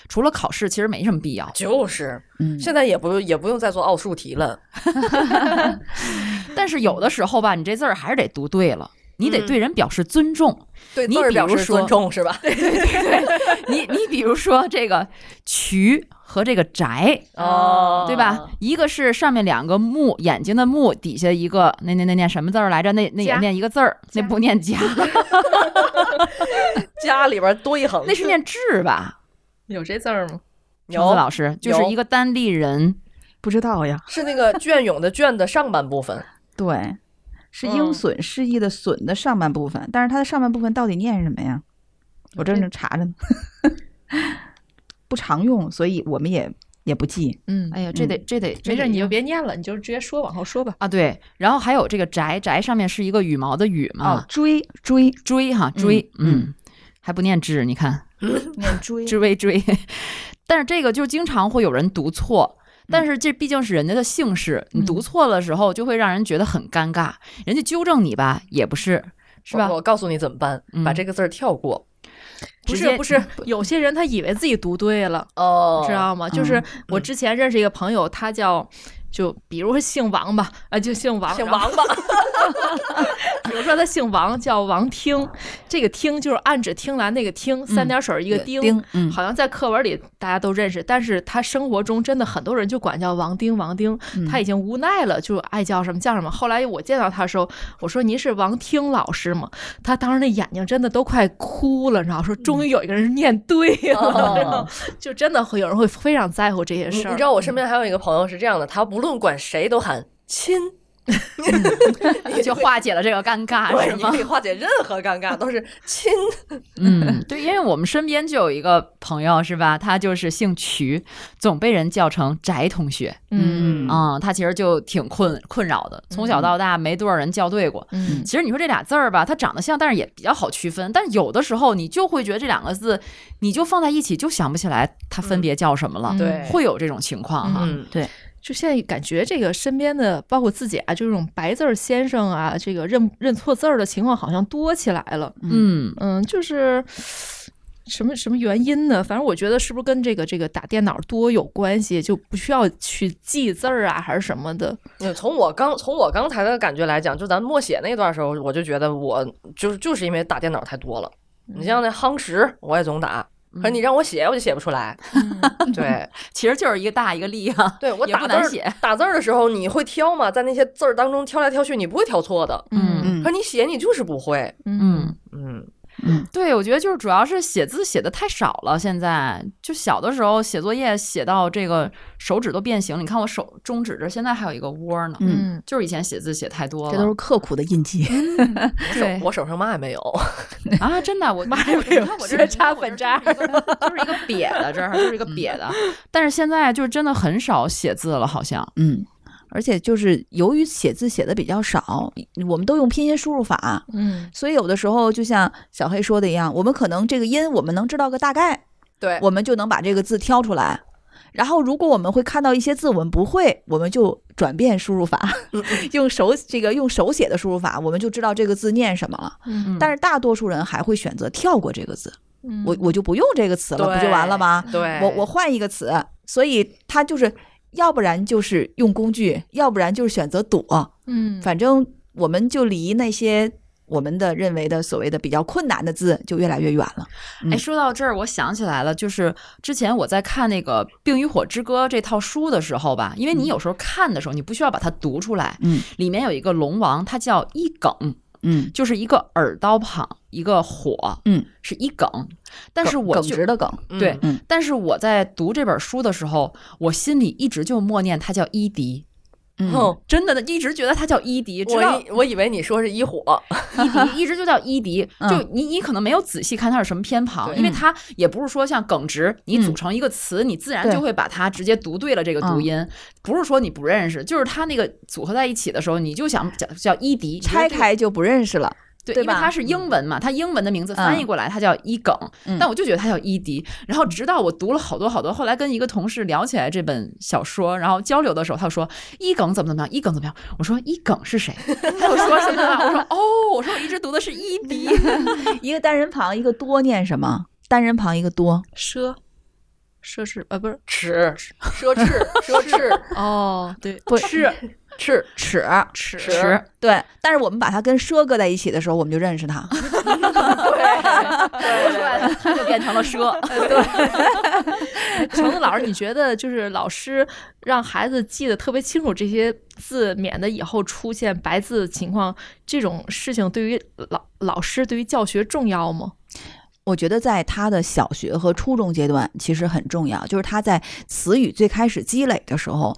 除了考试，其实没什么必要。就是嗯现在也不也不用再做奥数题了。但是有的时候吧，你这字儿还是得读对了，你得嗯对人表示尊重。对你字儿表示比如说尊重是吧？你你比如说这个渠和这个宅，哦对吧？一个是上面两个目，眼睛的目，底下一个那那那念什么字儿来着？那那也念一个字儿，那不念家，家里边多一横，那是念智吧？有这字儿吗？有老师就是一个单立人，不知道呀。是那个隽永的隽的上半部分。对，是嗯鹰隼示意的隼的上半部分，但是它的上半部分到底念什么呀？我正正查着呢，不常用，所以我们也也不记。嗯，哎呀，这得这得没事，你就别念了，你就直接说，往后说吧。啊，对，然后还有这个宅宅上面是一个羽毛的羽嘛，哦，追追追哈追，嗯嗯，还不念之，你看 念追，追追，但是这个就经常会有人读错。但是这毕竟是人家的姓氏，你读错了的时候，就会让人觉得很尴尬。人家纠正你吧，也不是，是吧我？我告诉你怎么办，嗯把这个字儿跳过。不是不是，有些人他以为自己读对了，哦知道吗？就是我之前认识一个朋友，他叫就比如说姓王吧，啊，就姓王，姓王吧，比如说他姓王，叫王听，这个听就是暗指听兰那个听，三点水一个丁，好像在课文里大家都认识，但是他生活中真的很多人就管叫王丁，王丁，嗯他已经无奈了，就爱叫什么叫什么。后来我见到他的时候，我说您是王听老师吗？他当时那眼睛真的都快哭了，然后说终于有一个人念对了，就真的会有人会非常在乎这些事儿。你你知道我身边还有一个朋友是这样的，他不论管谁都喊亲，就化解了这个尴尬，是吗你可？以化解任何尴尬，都是亲。嗯，对，因为我们身边就有一个朋友，是吧？他就是姓瞿，总被人叫成翟同学。嗯啊、他其实就挺困困扰的，从小到大没多少人叫对过。嗯其实你说这俩字儿吧，它长得像，但是也比较好区分。但有的时候你就会觉得这两个字，你就放在一起就想不起来它分别叫什么了，嗯对会有这种情况哈。嗯，就现在感觉这个身边的，包括自己啊，就这种白字儿先生啊，这个认认错字儿的情况好像多起来了。嗯，嗯，就是什么什么原因呢？反正我觉得是不是跟这个这个打电脑多有关系，就不需要去记字儿啊，还是什么的？嗯从我刚从我刚才的感觉来讲，就咱默写那段时候，我就觉得我就是就是因为打电脑太多了。你像那夯实，我也总打，可是你让我写，我就写不出来。对，其实就是一个大一个力啊。对我打字儿写打字儿的时候，你会挑吗？在那些字儿当中挑来挑去，你不会挑错的。嗯嗯可你写，你就是不会。嗯，嗯，对，我觉得就是主要是写字写的太少了。现在就小的时候写作业写到这个手指都变形，你看我手中指这现在还有一个窝呢。嗯，就是以前写字写太多了，这都是刻苦的印记。对我手上嘛也没有。啊，真的，我妈你看我呀没有你看我这血渣粉渣就是一个 就是一个瘪的，这儿就是一个瘪的。但是现在就真的很少写字了，好像。嗯，而且就是由于写字写的比较少，我们都用拼音输入法，嗯所以有的时候就像小黑说的一样，我们可能这个音我们能知道个大概，对，我们就能把这个字挑出来。然后，如果我们会看到一些字我们不会，我们就转变输入法，用手这个用手写的输入法，我们就知道这个字念什么了。嗯但是大多数人还会选择跳过这个字，嗯我我就不用这个词了，不就完了吗？对，我我换一个词，所以它就是要不然就是用工具，要不然就是选择躲，嗯。反正我们就离那些我们的认为的所谓的比较困难的字就越来越远了。嗯。哎，说到这儿，我想起来了，就是之前我在看那个《冰与火之歌》这套书的时候吧，因为你有时候看的时候，你不需要把它读出来，嗯。里面有一个龙王，他叫一梗，嗯，就是一个耳刀旁一个火，嗯，是一梗，但是耿我就耿直的耿，嗯。对，嗯。但是我在读这本书的时候，我心里一直就默念它叫伊迪，嗯。真的一直觉得他叫伊迪，我以我以为你说是伊火，伊迪 一直就叫伊迪，嗯。就你你可能没有仔细看它是什么偏旁，因为它也不是说像耿直，你组嗯成一个词，你自然就会把它直接读对了这个读嗯音，不是说你不认识，就是它那个组合在一起的时候，你就想叫叫伊迪，拆开就不认识了。对，吧因为它是英文嘛，它英文的名字翻译嗯过来它叫伊耿，嗯但我就觉得它叫伊迪。然后直到我读了好多好多，后来跟一个同事聊起来这本小说，然后交流的时候，他说伊耿怎么怎么样，伊耿怎么样？我说伊耿是谁？他又说什么？我说哦，我说我一直读的是伊迪。一个单人旁，一个多念什么？单人旁一个多，奢奢侈呃不是耻，奢侈，奢侈，哦对不是赤，耻耻是对。但是我们把它跟奢搁在一起的时候，我们就认识它。说出来就变成了奢。橙子老师，你觉得就是老师让孩子记得特别清楚这些字，免得以后出现白字情况，这种事情对于老老师对于教学重要吗？我觉得在他的小学和初中阶段其实很重要，就是他在词语最开始积累的时候，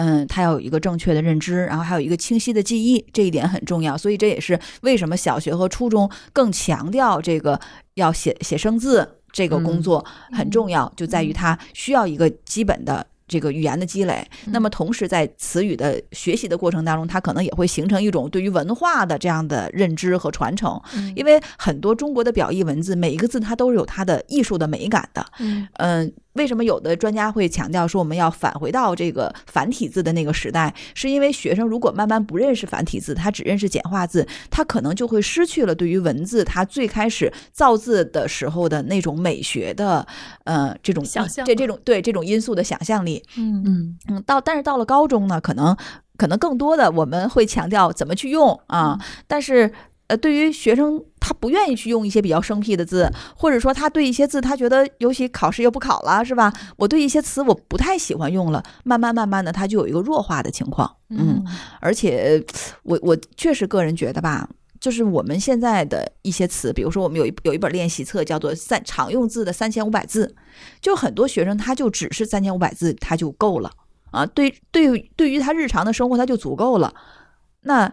嗯，他要有一个正确的认知，然后还有一个清晰的记忆，这一点很重要。所以这也是为什么小学和初中更强调这个要写写生字这个工作很重要，就在于他需要一个基本的。这个语言的积累，那么同时在词语的学习的过程当中，它可能也会形成一种对于文化的这样的认知和传承。因为很多中国的表意文字，每一个字它都是有它的艺术的美感的。嗯嗯，为什么有的专家会强调说我们要返回到这个繁体字的那个时代？是因为学生如果慢慢不认识繁体字，他只认识简化字，他可能就会失去了对于文字他最开始造字的时候的那种美学的呃这种想象这这种对这种因素的想象力。嗯嗯嗯，到但是到了高中呢，可能可能更多的我们会强调怎么去用啊，但是。呃，对于学生，他不愿意去用一些比较生僻的字，或者说他对一些字，他觉得尤其考试又不考了，是吧？我对一些词我不太喜欢用了，慢慢慢慢的，他就有一个弱化的情况。嗯，而且我我确实个人觉得吧，就是我们现在的一些词，比如说我们有一有一本练习册叫做三常用字的三千五百字，就很多学生他就只是三千五百字他就够了啊，对对于对于他日常的生活他就足够了。那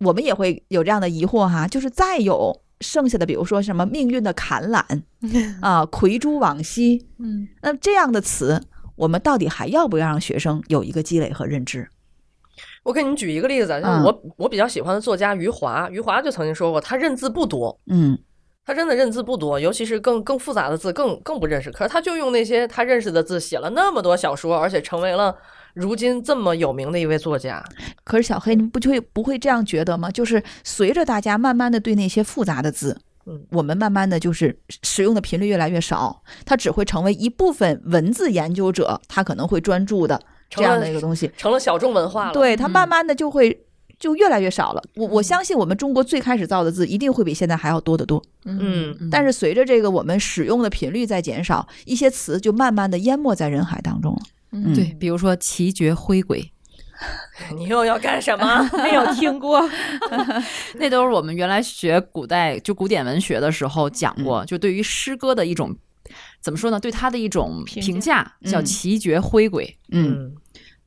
我们也会有这样的疑惑哈，就是再有剩下的，比如说什么命运的坎缆 啊，葵珠往昔，嗯那这样的词，我们到底还要不要让学生有一个积累和认知？我给你举一个例子，就是嗯我我比较喜欢的作家余华，余华就曾经说过，他认字不多，嗯他真的认字不多，尤其是更更复杂的字更更不认识。可是他就用那些他认识的字写了那么多小说，而且成为了如今这么有名的一位作家。可是小黑，你不就会不会这样觉得吗？就是随着大家慢慢的对那些复杂的字，嗯，我们慢慢的就是使用的频率越来越少，它只会成为一部分文字研究者他可能会专注的这样的一个东西。成了小众文化了。对，它嗯慢慢的就会就越来越少了。我我相信我们中国最开始造的字一定会比现在还要多得多。嗯，但是随着这个我们使用的频率在减少，一些词就慢慢的淹没在人海当中了。嗯。对，比如说奇绝灰鬼，你又要干什么？没有听过，那都是我们原来学古代就古典文学的时候讲过，就对于诗歌的一种怎么说呢？对他的一种评评价叫嗯。奇绝灰鬼，嗯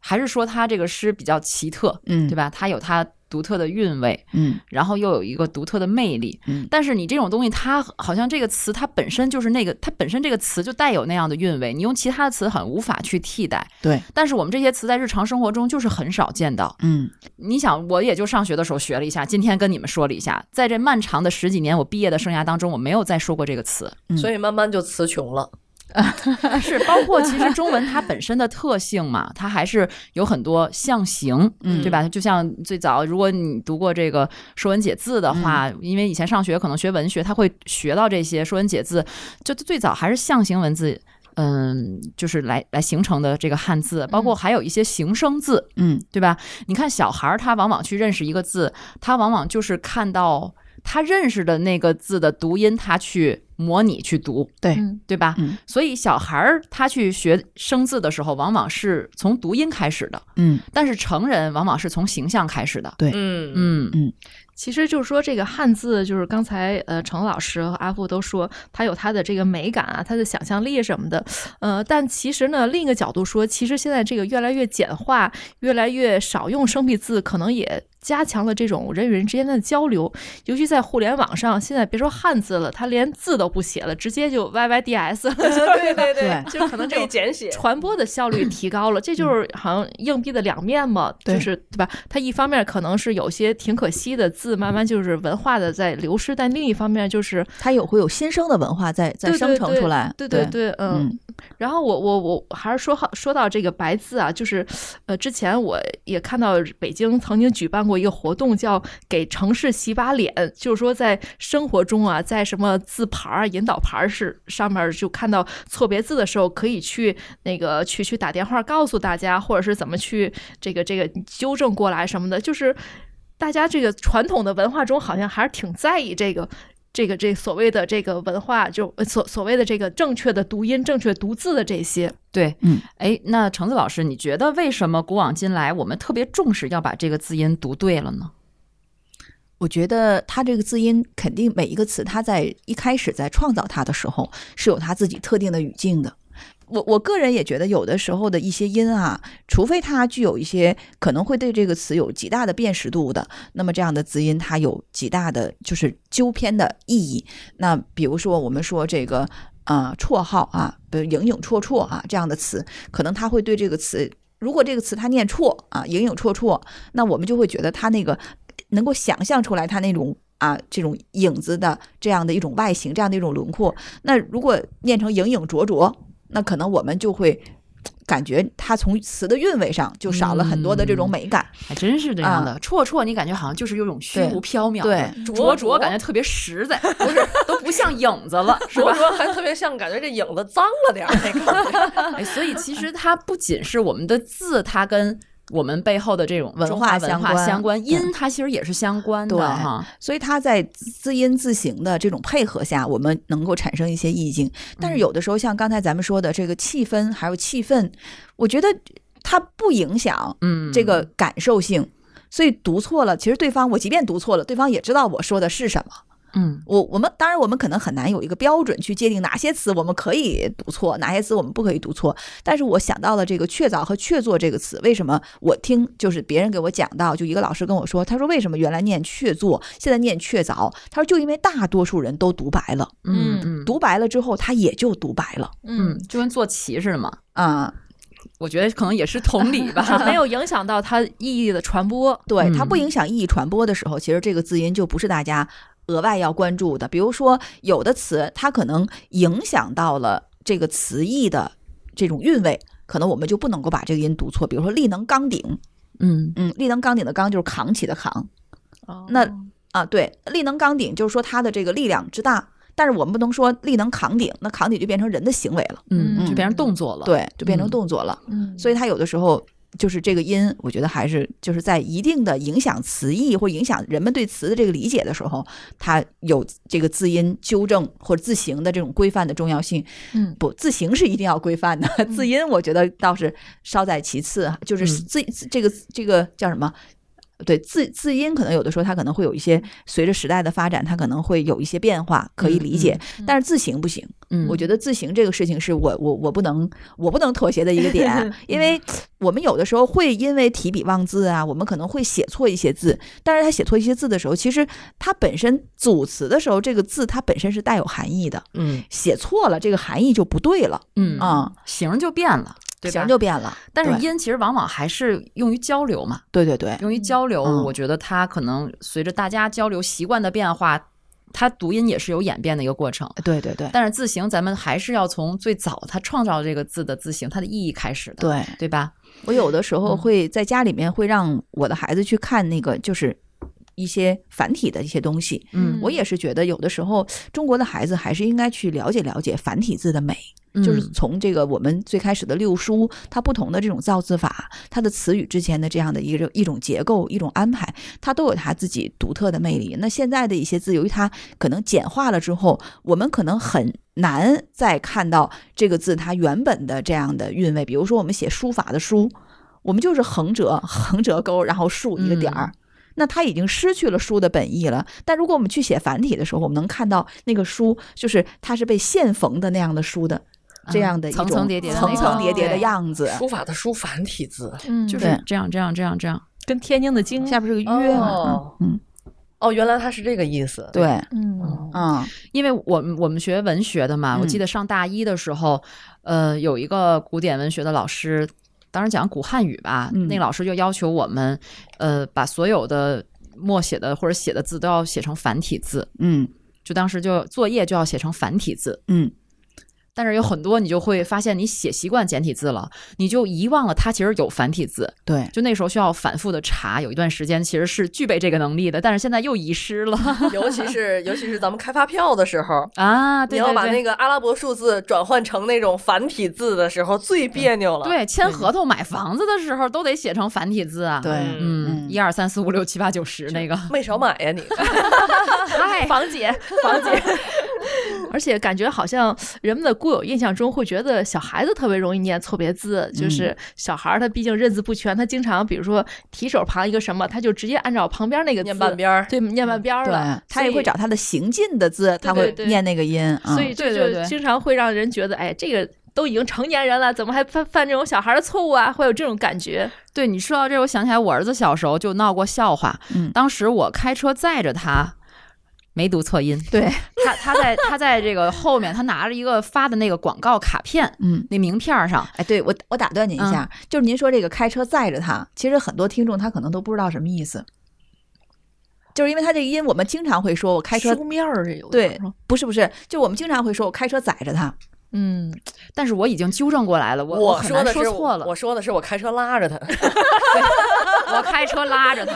还是说它这个诗比较奇特，嗯对吧？它有它独特的韵味，嗯然后又有一个独特的魅力。嗯但是你这种东西，它好像这个词它本身就是那个，它本身这个词就带有那样的韵味，你用其他的词很无法去替代。对，但是我们这些词在日常生活中就是很少见到。嗯你想，我也就上学的时候学了一下，今天跟你们说了一下，在这漫长的十几年我毕业的生涯当中，我没有再说过这个词。嗯所以慢慢就词穷了。是包括其实中文它本身的特性嘛，它还是有很多象形，嗯对吧？就像最早，如果你读过这个《说文解字》的话，因为以前上学可能学文学，他会学到这些《说文解字》，就最早还是象形文字。嗯，就是来来形成的这个汉字，包括还有一些形声字，嗯对吧？你看小孩儿他往往去认识一个字，他往往就是看到他认识的那个字的读音，他去模拟去读，对。嗯对吧？嗯。所以小孩儿他去学生字的时候，往往是从读音开始的，嗯。但是成人往往是从形象开始的。对。嗯。嗯。嗯。其实就是说，这个汉字，就是刚才呃程老师和阿富都说，它有它的这个美感啊，它的想象力什么的，呃，但其实呢，另一个角度说，其实现在这个越来越简化，越来越少用生僻字，可能也加强了这种人与人之间的交流，尤其在互联网上，现在别说汉字了，它连字都不写了，直接就 YYDS 了，对对对就可能这种简写。传播的效率提高了，这就是好像硬币的两面嘛，就是对吧？它一方面可能是有些挺可惜的字，慢慢就是文化的在流失，但另一方面就是它有会有新生的文化在在生成出来。对对对对，嗯。嗯然后我我我还是说好说到这个白字啊，就是呃，之前我也看到北京曾经举办过一个活动，叫“给城市洗把脸”，就是说在生活中啊，在什么字牌儿、引导牌儿是上面就看到错别字的时候，可以去那个去去打电话告诉大家，或者是怎么去这个这个纠正过来什么的，就是。大家这个传统的文化中，好像还是挺在意这个这个这所谓的这个文化，就呃所所谓的这个正确的读音、正确读字的这些。对，嗯，哎，那橙子老师，你觉得为什么古往今来我们特别重视要把这个字音读对了呢？我觉得它这个字音肯定每一个词，它在一开始在创造它的时候是有它自己特定的语境的。我我个人也觉得，有的时候的一些音啊，除非它具有一些可能会对这个词有极大的辨识度的，那么这样的字音它有极大的就是纠偏的意义。那比如说我们说这个啊、绰号啊，比如影影绰绰啊这样的词，可能它会对这个词，如果这个词它念错啊，影影绰绰，那我们就会觉得它那个能够想象出来它那种。啊，这种影子的这样的一种外形，这样的一种轮廓。那如果念成影影绰绰，那可能我们就会感觉它从词的韵味上就少了很多的这种美感。还真是这样的。绰绰，你感觉好像就是有种虚无缥缈的；对灼灼，感觉特别实在，不是都不像影子了，是吧？说说还特别像，感觉这影子脏了点儿那个。哎，所以其实它不仅是我们的字，它跟我们背后的这种文化文化相关音它其实也是相关的对哈。所以它在字音字形的这种配合下，我们能够产生一些意境。但是有的时候，像刚才咱们说的这个气氛还有气氛，我觉得它不影响嗯，这个感受性。所以读错了，其实对方我即便读错了，对方也知道我说的是什么。嗯我我们当然我们可能很难有一个标准去界定哪些词我们可以读错，哪些词我们不可以读错。但是我想到了这个“确凿”和“确凿”这个词，为什么我听就是别人给我讲到，就一个老师跟我说，他说为什么原来念“确凿”，现在念“确凿”？他说就因为大多数人都读白了，嗯嗯读白了之后他也就读白了嗯，就跟做棋似的嘛。啊、我觉得可能也是同理吧，没有影响到它意义的传播。对，它嗯不影响意义传播的时候，其实这个字音就不是大家额外要关注的。比如说，有的词它可能影响到了这个词义的这种韵味，可能我们就不能够把这个音读错。比如说“力能刚鼎嗯”，嗯，“力能刚鼎”的“刚”就是扛起的“扛”哦那啊，对，“力能刚鼎”就是说它的这个力量之大。但是我们不能说力能扛鼎，那扛鼎就变成人的行为了，嗯，嗯就变成动作了。，对，就变成嗯动作了。嗯，所以它有的时候就是这个音，我觉得还是就是在一定的影响词义或影响人们对词的这个理解的时候，它有这个字音纠正或者字形的这种规范的重要性。嗯不，字形是一定要规范的，字音我觉得倒是稍在其次哈，就是嗯字字这个这个叫什么？对字字音可能有的时候它可能会有一些随着时代的发展，它可能会有一些变化，可以理解。但是字形不行，嗯，我觉得字形这个事情是我我我不能我不能妥协的一个点，因为我们有的时候会因为提笔忘字啊，我们可能会写错一些字，但是他写错一些字的时候，其实它本身组词的时候，这个字它本身是带有含义的，嗯，写错了这个含义就不对了嗯啊，形就变了，形？就变了。但是音其实往往还是用于交流嘛，对对对，用于交流，嗯我觉得它可能随着大家交流习惯的变化，它读音也是有演变的一个过程。对对对但是字形，咱们还是要从最早它创造这个字的字形，它的意义开始的，对，对吧？我有的时候嗯会在家里面会让我的孩子去看那个就是。一些繁体的一些东西，嗯我也是觉得有的时候中国的孩子还是应该去了解了解繁体字的美，就是嗯从这个我们最开始的六书，它不同的这种造字法，它的词语之间的这样的一个一种结构、一种安排，它都有它自己独特的魅力。那现在的一些字，由于它可能简化了之后，我们可能很难再看到这个字它原本的这样的韵味。比如说我们写书法的书，我们就是横折横折钩，然后竖一个点儿。那它已经失去了书的本意了。但如果我们去写繁体的时候，我们能看到那个书，就是它是被线缝的那样的书的这样的一种层层叠叠的层层叠叠的样子。书法的书繁体字。嗯，就是这样，这样，这样，这样。跟天津的经下边是个约嘛哦，嗯，哦，原来他是这个意思。对，嗯嗯因为我们我们学文学的嘛，我记嗯得上大一的时候，呃，有一个古典文学的老师，当时讲古汉语吧，嗯那个老师就要求我们，呃，把所有的默写的或者写的字都要写成繁体字，嗯就当时就作业就要写成繁体字。嗯，但是有很多你就会发现，你写习惯简体字了，你就遗忘了它其实有繁体字。对，就那时候需要反复的查，有一段时间其实是具备这个能力的，但是现在又遗失了 尤其是尤其是咱们开发票的时候，啊！对你要把那个阿拉伯数字转换成那种繁体字的时候，最别扭了。，对，签合同、买房子的时候都得写成繁体字啊。对嗯，一二三四五六七八九十那个，没少买呀你。嗨，房姐，房姐。而且感觉好像人们的固有印象中会觉得小孩子特别容易念错别字，就是小孩儿他毕竟认字不全，他经常比如说提手旁一个什么，他就直接按照旁边那个念字半边儿对，念半边儿了。，他也会找他的行进的字，他会念那个音。嗯所以这就经常会让人觉得，哎，这个都已经成年人了，怎么还犯犯这种小孩的错误啊？会有这种感觉。对你说到这，我想起来我儿子小时候就闹过笑话。嗯当时我开车载着他，没读错音。对，他他在他在这个后面，他拿着一个发的那个广告卡片，嗯。那名片上，哎，对我我打断您一下，就是您说这个开车载着他，其实很多听众他可能都不知道什么意思，就是因为他这个音，我们经常会说我开车书面儿这有对不是不是，就我们经常会说我开车载着他，嗯，但是我已经纠正过来了，我我说的是错了，我说的是我开车拉着他 我开车拉着他，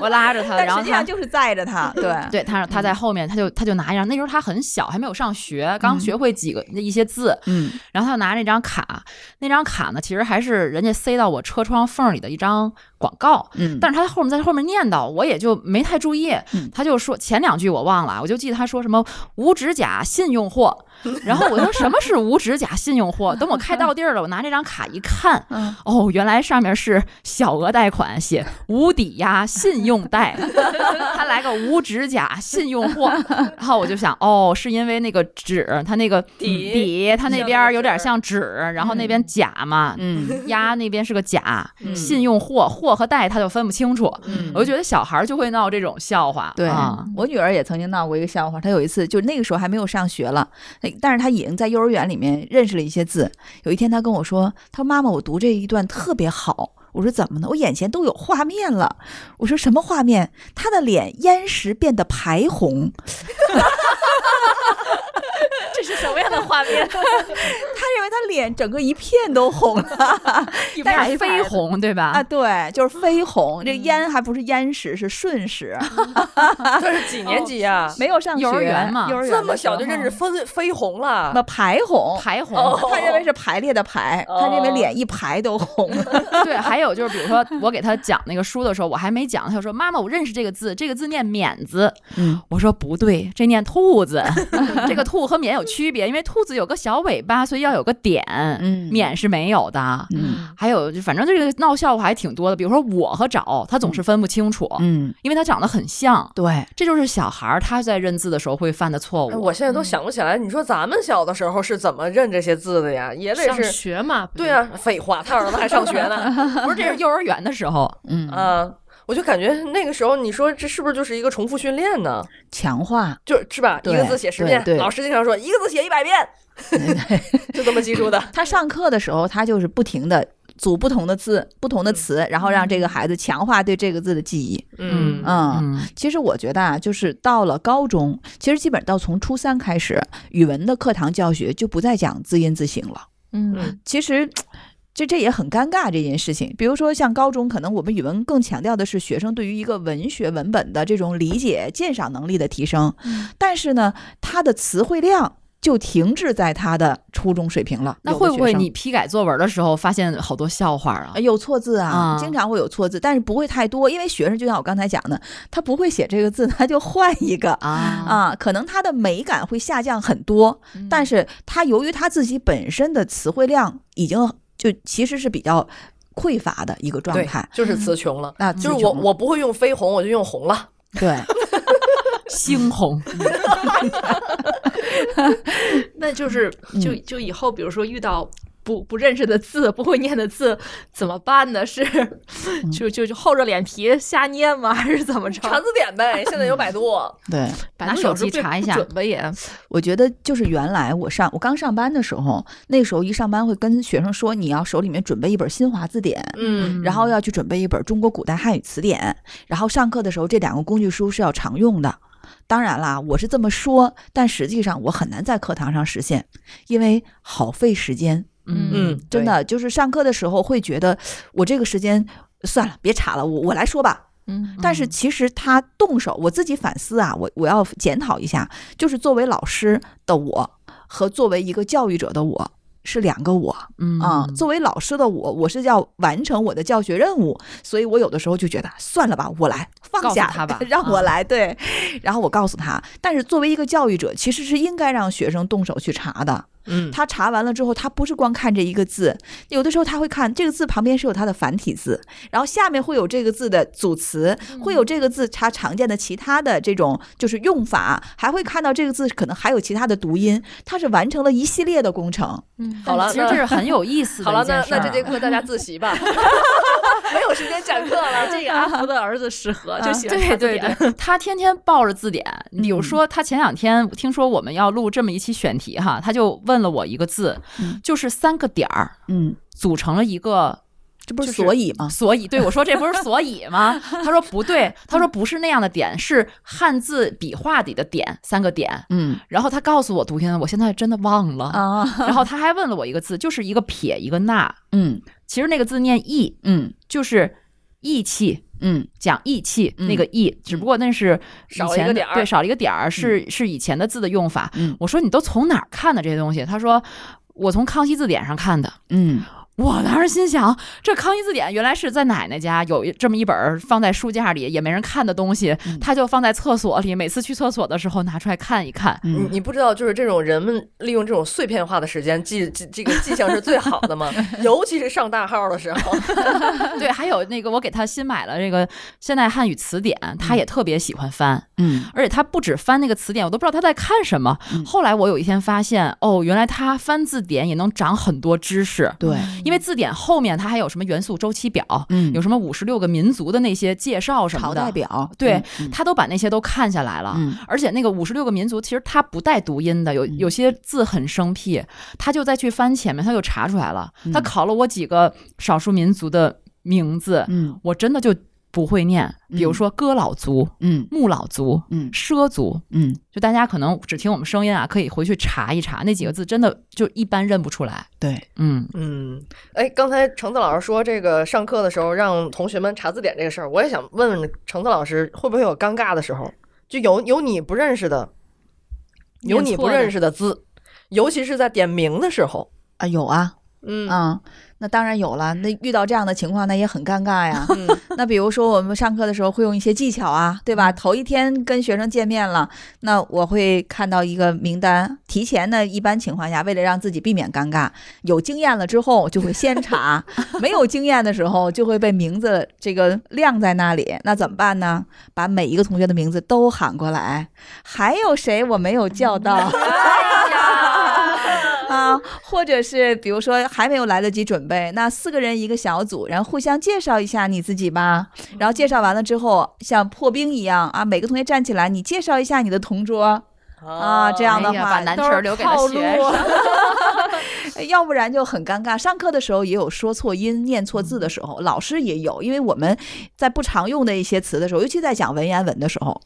我拉着他，但然后他实际上就是载着他，对对他他在后面，他就他就拿一张，那时候他很小，还没有上学，刚学会几个一些字，嗯然后他就拿那张卡，那张卡呢，其实还是人家塞到我车窗缝里的一张广告。嗯，但是他后面在后面念叨，我也就没太注意嗯。他就说前两句我忘了，我就记得他说什么无指甲信用货，然后我说什么是无指甲信用货？等我开到地儿了，我拿这张卡一看，嗯。哦，原来上面是小额贷款，写无抵押信用贷，他来个无指甲信用货，然后我就想，哦，是因为那个纸，它那个底底，它那边儿有点像纸，然后那边嗯甲嘛，嗯。押那边是个甲，嗯。信用货货和贷他就分不清楚，嗯。我就觉得小孩儿就会闹这种笑话，对啊，我女儿也曾经闹过一个笑话。她有一次，就那个时候还没有上学了，那但是他已经在幼儿园里面认识了一些字。有一天，他跟我说：“他说妈妈，我读这一段特别好。”我说：“怎么呢？我眼前都有画面了。”我说：“什么画面？他的脸烟时变得排红。”这是什么样的画面？她认为他脸整个一片都红了，但是绯红对吧？啊，对，就是绯红。这烟还不是烟时，是瞬时，这是几年级啊？没有上学幼儿园嘛幼儿园这么小就认识分绯红了那？排红。排红，他认为是排列的排，他认为脸一排都红。对，还有就是，比如说我给他讲那个书的时候，我还没讲，他就说：“妈妈，我认识这个字，这个字念免字。”嗯，我说不对，这念兔子。这个兔和免有区别，因为兔子有个小尾巴，所以要有个点，嗯免是没有的。嗯还有，就反正这个闹笑话还挺多的，比如说我和找，他总是分不清楚，嗯，因为他长得很像。对，这就是小孩儿他在认字的时候会犯的错误。哎我现在都想不起来，你说咱们小的时候是怎么认这些字的呀？也得上是学嘛？对啊，废话，他儿子还上学呢。不是，这是幼儿园的时候。嗯啊，我就感觉那个时候，你说这是不是就是一个重复训练呢？强化，就是吧，一个字写十遍老师经常说一个字写一百遍，就这么记住的。他上课的时候，他就是不停的组不同的字、不同的词，然后让这个孩子强化对这个字的记忆。嗯嗯，嗯其实我觉得啊，就是到了高中，其实基本到从初三开始，语文的课堂教学就不再讲字音字形了。嗯其实。这这也很尴尬这件事情。比如说，像高中，可能我们语文更强调的是学生对于一个文学文本的这种理解、鉴赏能力的提升，但是呢，他的词汇量就停滞在他的初中水平了。那会不会你批改作文的时候发现好多笑话啊呃？有错字啊，啊经常会有错字，但是不会太多，因为学生就像我刚才讲的，他不会写这个字，他就换一个。啊啊，可能他的美感会下降很多，但是他由于他自己本身的词汇量已经就其实是比较匮乏的一个状态，，就是词穷了。那就是我我不会用绯红，我就用红了。对，猩红，那就是嗯。就就以后，比如说遇到不不认识的字、不会念的字，怎么办呢？是嗯就就就厚着脸皮瞎念吗？还是怎么着？查字典呗，现在有百度。对，百拿手机查一下准吧也。我觉得就是原来我上我刚上班的时候，那时候一上班会跟学生说，你要手里面准备一本新华字典，嗯然后要去准备一本中国古代汉语词典，然后上课的时候这两个工具书是要常用的。当然啦，我是这么说，但实际上我很难在课堂上实现，因为好费时间。嗯嗯，真的就是上课的时候会觉得我这个时间算了，别查了，我我来说吧。嗯但是其实他动手，我自己反思啊，我我要检讨一下，就是作为老师的我和作为一个教育者的我是两个我嗯啊、作为老师的我，我是要完成我的教学任务，所以我有的时候就觉得算了吧，我来放下他吧 让我啊来对，然后我告诉他。但是作为一个教育者，其实是应该让学生动手去查的。嗯，他查完了之后，他不是光看这一个字，有的时候他会看这个字旁边是有它的繁体字，然后下面会有这个字的组词，会有这个字它常见的其他的这种就是用法，还会看到这个字可能还有其他的读音，他是完成了一系列的工程。嗯，好了，其实这是很有意思的好了，那那这节课 大家自习吧，没有时间讲课了。这个阿福的儿子适合，就喜欢对查字典。对对，他天天抱着字典。比如说，他前两天听说我们要录这么一期选题哈，他就问了我一个字，嗯就是三个点儿嗯，组成了一个这不是所以吗？所以，对我说这不是所以吗？他说不对，他说不是那样的点，是汉字笔画里的点，三个点。嗯然后他告诉我读音，我现在真的忘了。啊，然后他还问了我一个字，就是一个撇一个捺，嗯其实那个字念义，嗯就是义气。嗯讲义气，嗯那个义，只不过那是以少了一前的个点儿对，少了一个点儿，是是以前的字的用法。嗯我说你都从哪儿看的这些东西？他说我从康熙字典上看的。嗯我当时心想，这康熙字典原来是在奶奶家有这么一本儿放在书架里也没人看的东西，嗯他就放在厕所里，每次去厕所的时候拿出来看一看。你嗯你不知道，就是这种人们利用这种碎片化的时间记记这个记性是最好的吗？尤其是上大号的时候。对，还有那个我给他新买了这个现代汉语词典，他也特别喜欢翻。嗯而且他不止翻那个词典，我都不知道他在看什么。嗯后来我有一天发现，哦，原来他翻字典也能长很多知识。对，因为字典后面它还有什么元素周期表，嗯。有什么五十六个民族的那些介绍什么朝的，代表，对嗯他都把那些都看下来了。嗯。而且那个五十六个民族，其实它不带读音的，有有些字很生僻，他就再去翻前面，他就查出来了。他嗯考了我几个少数民族的名字，嗯。我真的就不会念，比如说哥老族、嗯。木老族、嗯。畲族，嗯，就大家可能只听我们声音啊，可以回去查一查那几个字，真的就一般认不出来。对，嗯，嗯，哎，刚才橙子老师说这个上课的时候让同学们查字典这个事儿，我也想问问橙子老师，会不会有尴尬的时候？就有有你不认识的，有你不认识的字，尤其是在点名的时候。啊有啊，嗯。嗯，那当然有了。那遇到这样的情况，那也很尴尬呀。嗯那比如说我们上课的时候会用一些技巧啊，对吧？头一天跟学生见面了，那我会看到一个名单。提前呢，一般情况下，为了让自己避免尴尬，有经验了之后就会先查；没有经验的时候，就会被名字这个晾在那里。那怎么办呢？把每一个同学的名字都喊过来。还有谁我没有叫到？啊，或者是比如说还没有来得及准备，那四个人一个小组，然后互相介绍一下你自己吧。然后介绍完了之后，像破冰一样啊，每个同学站起来，你介绍一下你的同桌啊，这样的话把难题都是儿留给了套学 路要不然就很尴尬。上课的时候也有说错音、念错字的时候，老师也有，因为我们在不常用的一些词的时候，尤其在讲文言文的时候，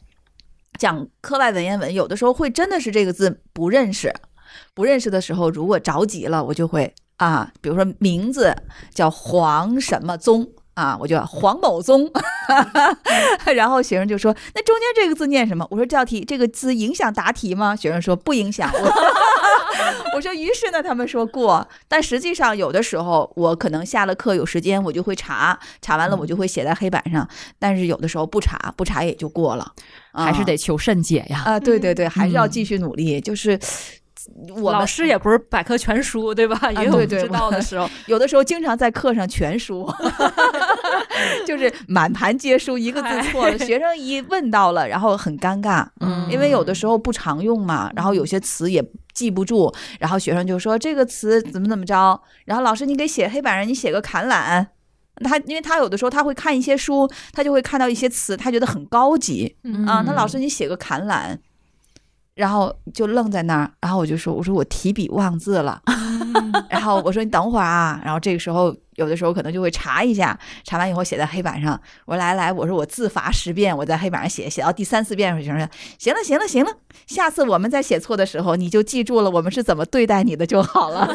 讲课外文言文，有的时候会真的是这个字不认识，不认识的时候，如果着急了，我就会啊，比如说名字叫黄什么宗。啊，我就黄某宗，然后学生就说：“那中间这个字念什么？”我说：“这道题这个字影响答题吗？”学生说：“不影响。我” 我说：“于是呢，他们说过，但实际上有的时候我可能下了课有时间，我就会查，查完了我就会写在黑板上，但是有的时候不查，不查也就过了，还是啊得求甚解呀。啊，对对对，还是要嗯继续努力。就是我老们师也不是百科全书，对吧？也有不知道的时候。有的时候经常在课上全输，就是满盘皆输，一个字错了，学生一问到了，然后很尴尬，嗯因为有的时候不常用嘛，然后有些词也记不住，然后学生就说这个词怎么怎么着，然后老师你给写黑板上，你写个砍懒。他因为他有的时候他会看一些书，他就会看到一些词，他觉得很高级啊。那老师你写个砍懒，然后就愣在那儿，然后我就说我说我提笔忘字了，然后我说你等会儿啊，然后这个时候有的时候可能就会查一下，查完以后写在黑板上。我说来来，我说我自罚十遍，我在黑板上写，写到第三四遍的时候，学生说行了行了行了，下次我们在写错的时候，你就记住了我们是怎么对待你的就好了。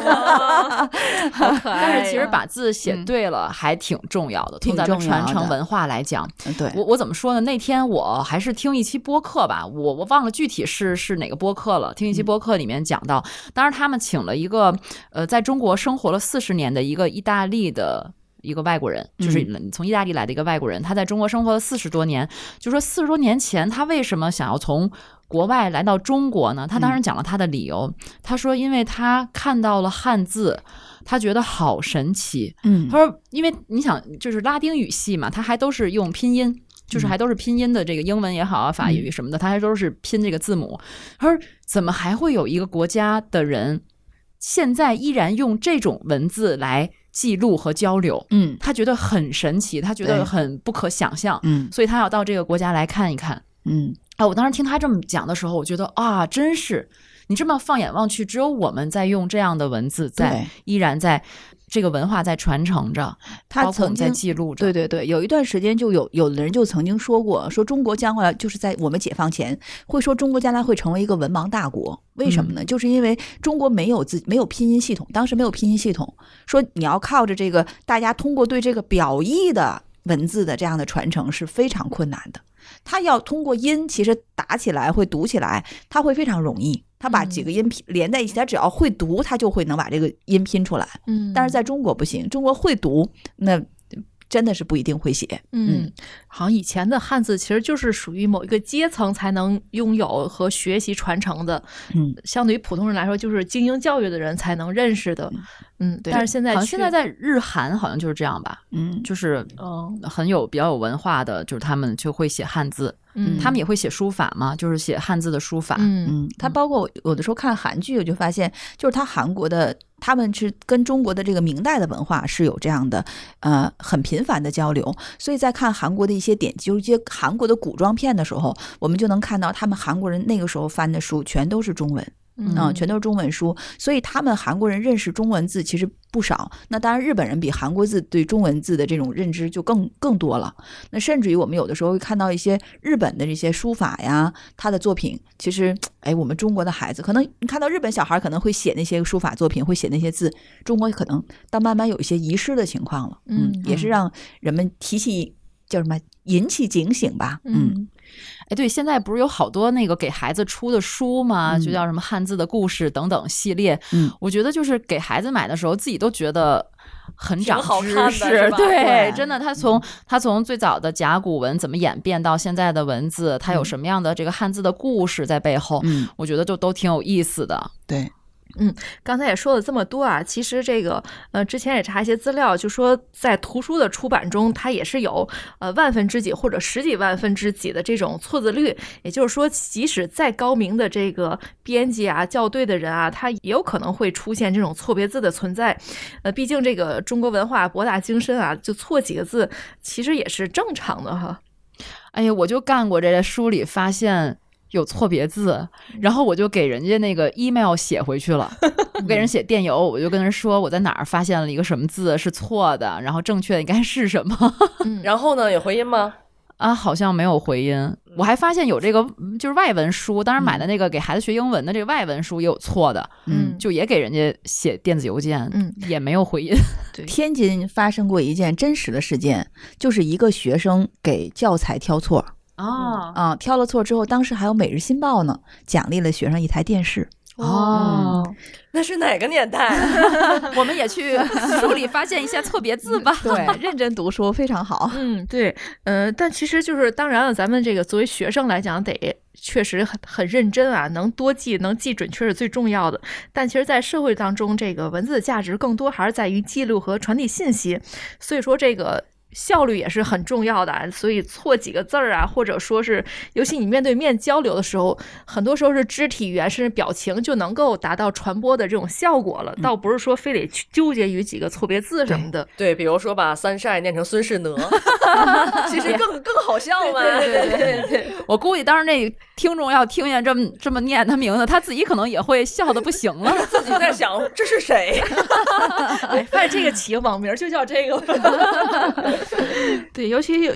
好可 爱但是其实把字写对了还挺重要的，挺从咱们传承文化来讲，对，我我怎么说呢？那天我还是听一期播客吧，我我忘了具体是是哪个播客了。听一期播客里面讲到，当时他们请了一个呃，在中国生活了四十年的一个意大利的。一个外国人，就是从意大利来的一个外国人，他在中国生活了四十多年。就说四十多年前，他为什么想要从国外来到中国呢？他当时讲了他的理由。他说，因为他看到了汉字，他觉得好神奇。嗯他说，因为你想，就是拉丁语系嘛，他还都是用拼音，就是还都是拼音的这个英文也好啊，法语什么的，他还都是拼这个字母。他说，怎么还会有一个国家的人现在依然用这种文字来记录和交流？嗯。他觉得很神奇，他觉得很不可想象，嗯。所以他要到这个国家来看一看。嗯。啊，我当时听他这么讲的时候，我觉得啊，真是你这么放眼望去，只有我们在用这样的文字，在依然在这个文化在传承着，他曾经在记录着。对对对，有一段时间就有有的人就曾经说过，说中国将来就是在我们解放前会说中国将来会成为一个文盲大国，为什么呢？就是因为中国没有自没有拼音系统，当时没有拼音系统，说你要靠着这个大家通过对这个表意的文字的这样的传承是非常困难的。他要通过音，其实打起来会读起来，他会非常容易。他把几个音拼连在一起，他只要会读，他就会能把这个音拼出来。嗯但是在中国不行，中国会读，那真的是不一定会写。嗯，好像以前的汉字其实就是属于某一个阶层才能拥有和学习传承的，嗯，相对于普通人来说，就是精英教育的人才能认识的，嗯，对但是现在好像现在在日韩好像就是这样吧，嗯，就是嗯。很有比较有文化的，就是他们就会写汉字，嗯，他们也会写书法嘛，就是写汉字的书法。嗯。嗯，它包括有的时候看韩剧，我就发现，就是他韩国的，他们是跟中国的这个明代的文化是有这样的，呃，很频繁的交流。所以在看韩国的一些典籍，就是一些韩国的古装片的时候，我们就能看到他们韩国人那个时候翻的书全都是中文。嗯，全都是中文书，所以他们韩国人认识中文字其实不少。那当然，日本人比韩国字对中文字的这种认知就更更多了。那甚至于我们有的时候会看到一些日本的这些书法呀，他的作品，其实哎，我们中国的孩子可能你看到日本小孩可能会写那些书法作品，会写那些字，中国可能到慢慢有一些遗失的情况了。嗯也是让人们提起叫什么引起警醒吧。嗯嗯哎，对，现在不是有好多那个给孩子出的书吗？嗯就叫什么汉字的故事等等系列。嗯，我觉得就是给孩子买的时候，自己都觉得很长知挺好看的识。对，真的，他从他从最早的甲骨文怎么演变到现在的文字，它有嗯什么样的这个汉字的故事在背后，嗯，我觉得就都挺有意思的。对，嗯刚才也说了这么多啊，其实这个呃，之前也查一些资料，就说在图书的出版中，它也是有呃万分之几或者十几万分之几的这种错字率。也就是说，即使再高明的这个编辑啊、校对的人啊，他也有可能会出现这种错别字的存在。呃，毕竟这个中国文化博大精深啊，就错几个字其实也是正常的哈。哎呀，我就干过这，在书里发现有错别字，然后我就给人家那个 email 写回去了。我给人写电邮，我就跟人说我在哪儿发现了一个什么字是错的，然后正确的应该是什么 然后呢，有回音吗？啊？好像没有回音。我还发现有这个嗯就是外文书，当时买的那个给孩子学英文的这个外文书也有错的，嗯就也给人家写电子邮件，嗯，也没有回音。天津发生过一件真实的事件，就是一个学生给教材挑错哦啊，挑了错之后，当时还有《每日新报》呢，奖励了学生一台电视。哦，那是哪个年代？我们也去书里发现一下错别字吧。对，认真读书非常好。嗯，对，呃，但其实就是当然了，咱们这个作为学生来讲，得确实很很认真啊，能多记，能记准确是最重要的。但其实，在社会当中，这个文字的价值更多还是在于记录和传递信息，所以说这个。效率也是很重要的啊，所以错几个字儿啊，或者说是，尤其你面对面交流的时候，很多时候是肢体语言甚至表情就能够达到传播的这种效果了，倒不是说非得去纠结于几个错别字什么的。对，比如说把三晒念成孙世哪，其实更更好笑嘛。对对对对，我估计当时那听众要听见这么这么念他名字，他自己可能也会笑的不行了。自己在想这是谁？哎，发现这个起个网名就叫这个。对，尤其有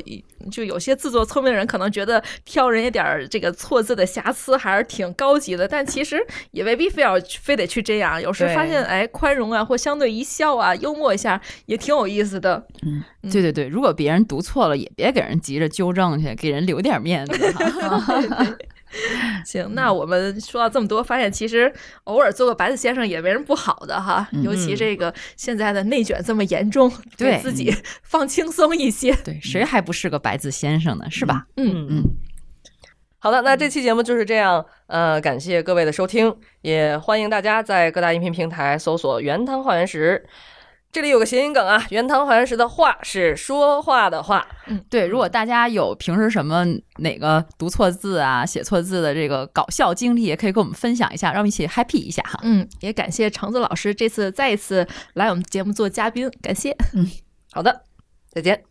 就有些自作聪明的人，可能觉得挑人一点儿这个错字的瑕疵还是挺高级的，但其实也未必非要非得去这样。有时发现，哎，宽容啊，或相对一笑啊，幽默一下，也挺有意思的。嗯对对对，如果别人读错了，也别给人急着纠正去，给人留点面子哈。行，那我们说到这么多，发现其实偶尔做个白字先生也没什么不好的哈。尤其这个现在的内卷这么严重，对自己放轻松一些。对，谁还不是个白字先生呢？是吧？嗯嗯。好的，那这期节目就是这样。呃，感谢各位的收听，也欢迎大家在各大音频平台搜索“原汤化原石”。这里有个谐音梗啊，“原汤化原食”的“话”是说话的“话嗯对，如果大家有平时什么哪个读错字啊、写错字的这个搞笑经历，也可以跟我们分享一下，让我们一起 happy 一下哈。嗯，也感谢橙子老师这次再一次来我们节目做嘉宾，感谢。”。嗯好的，再见。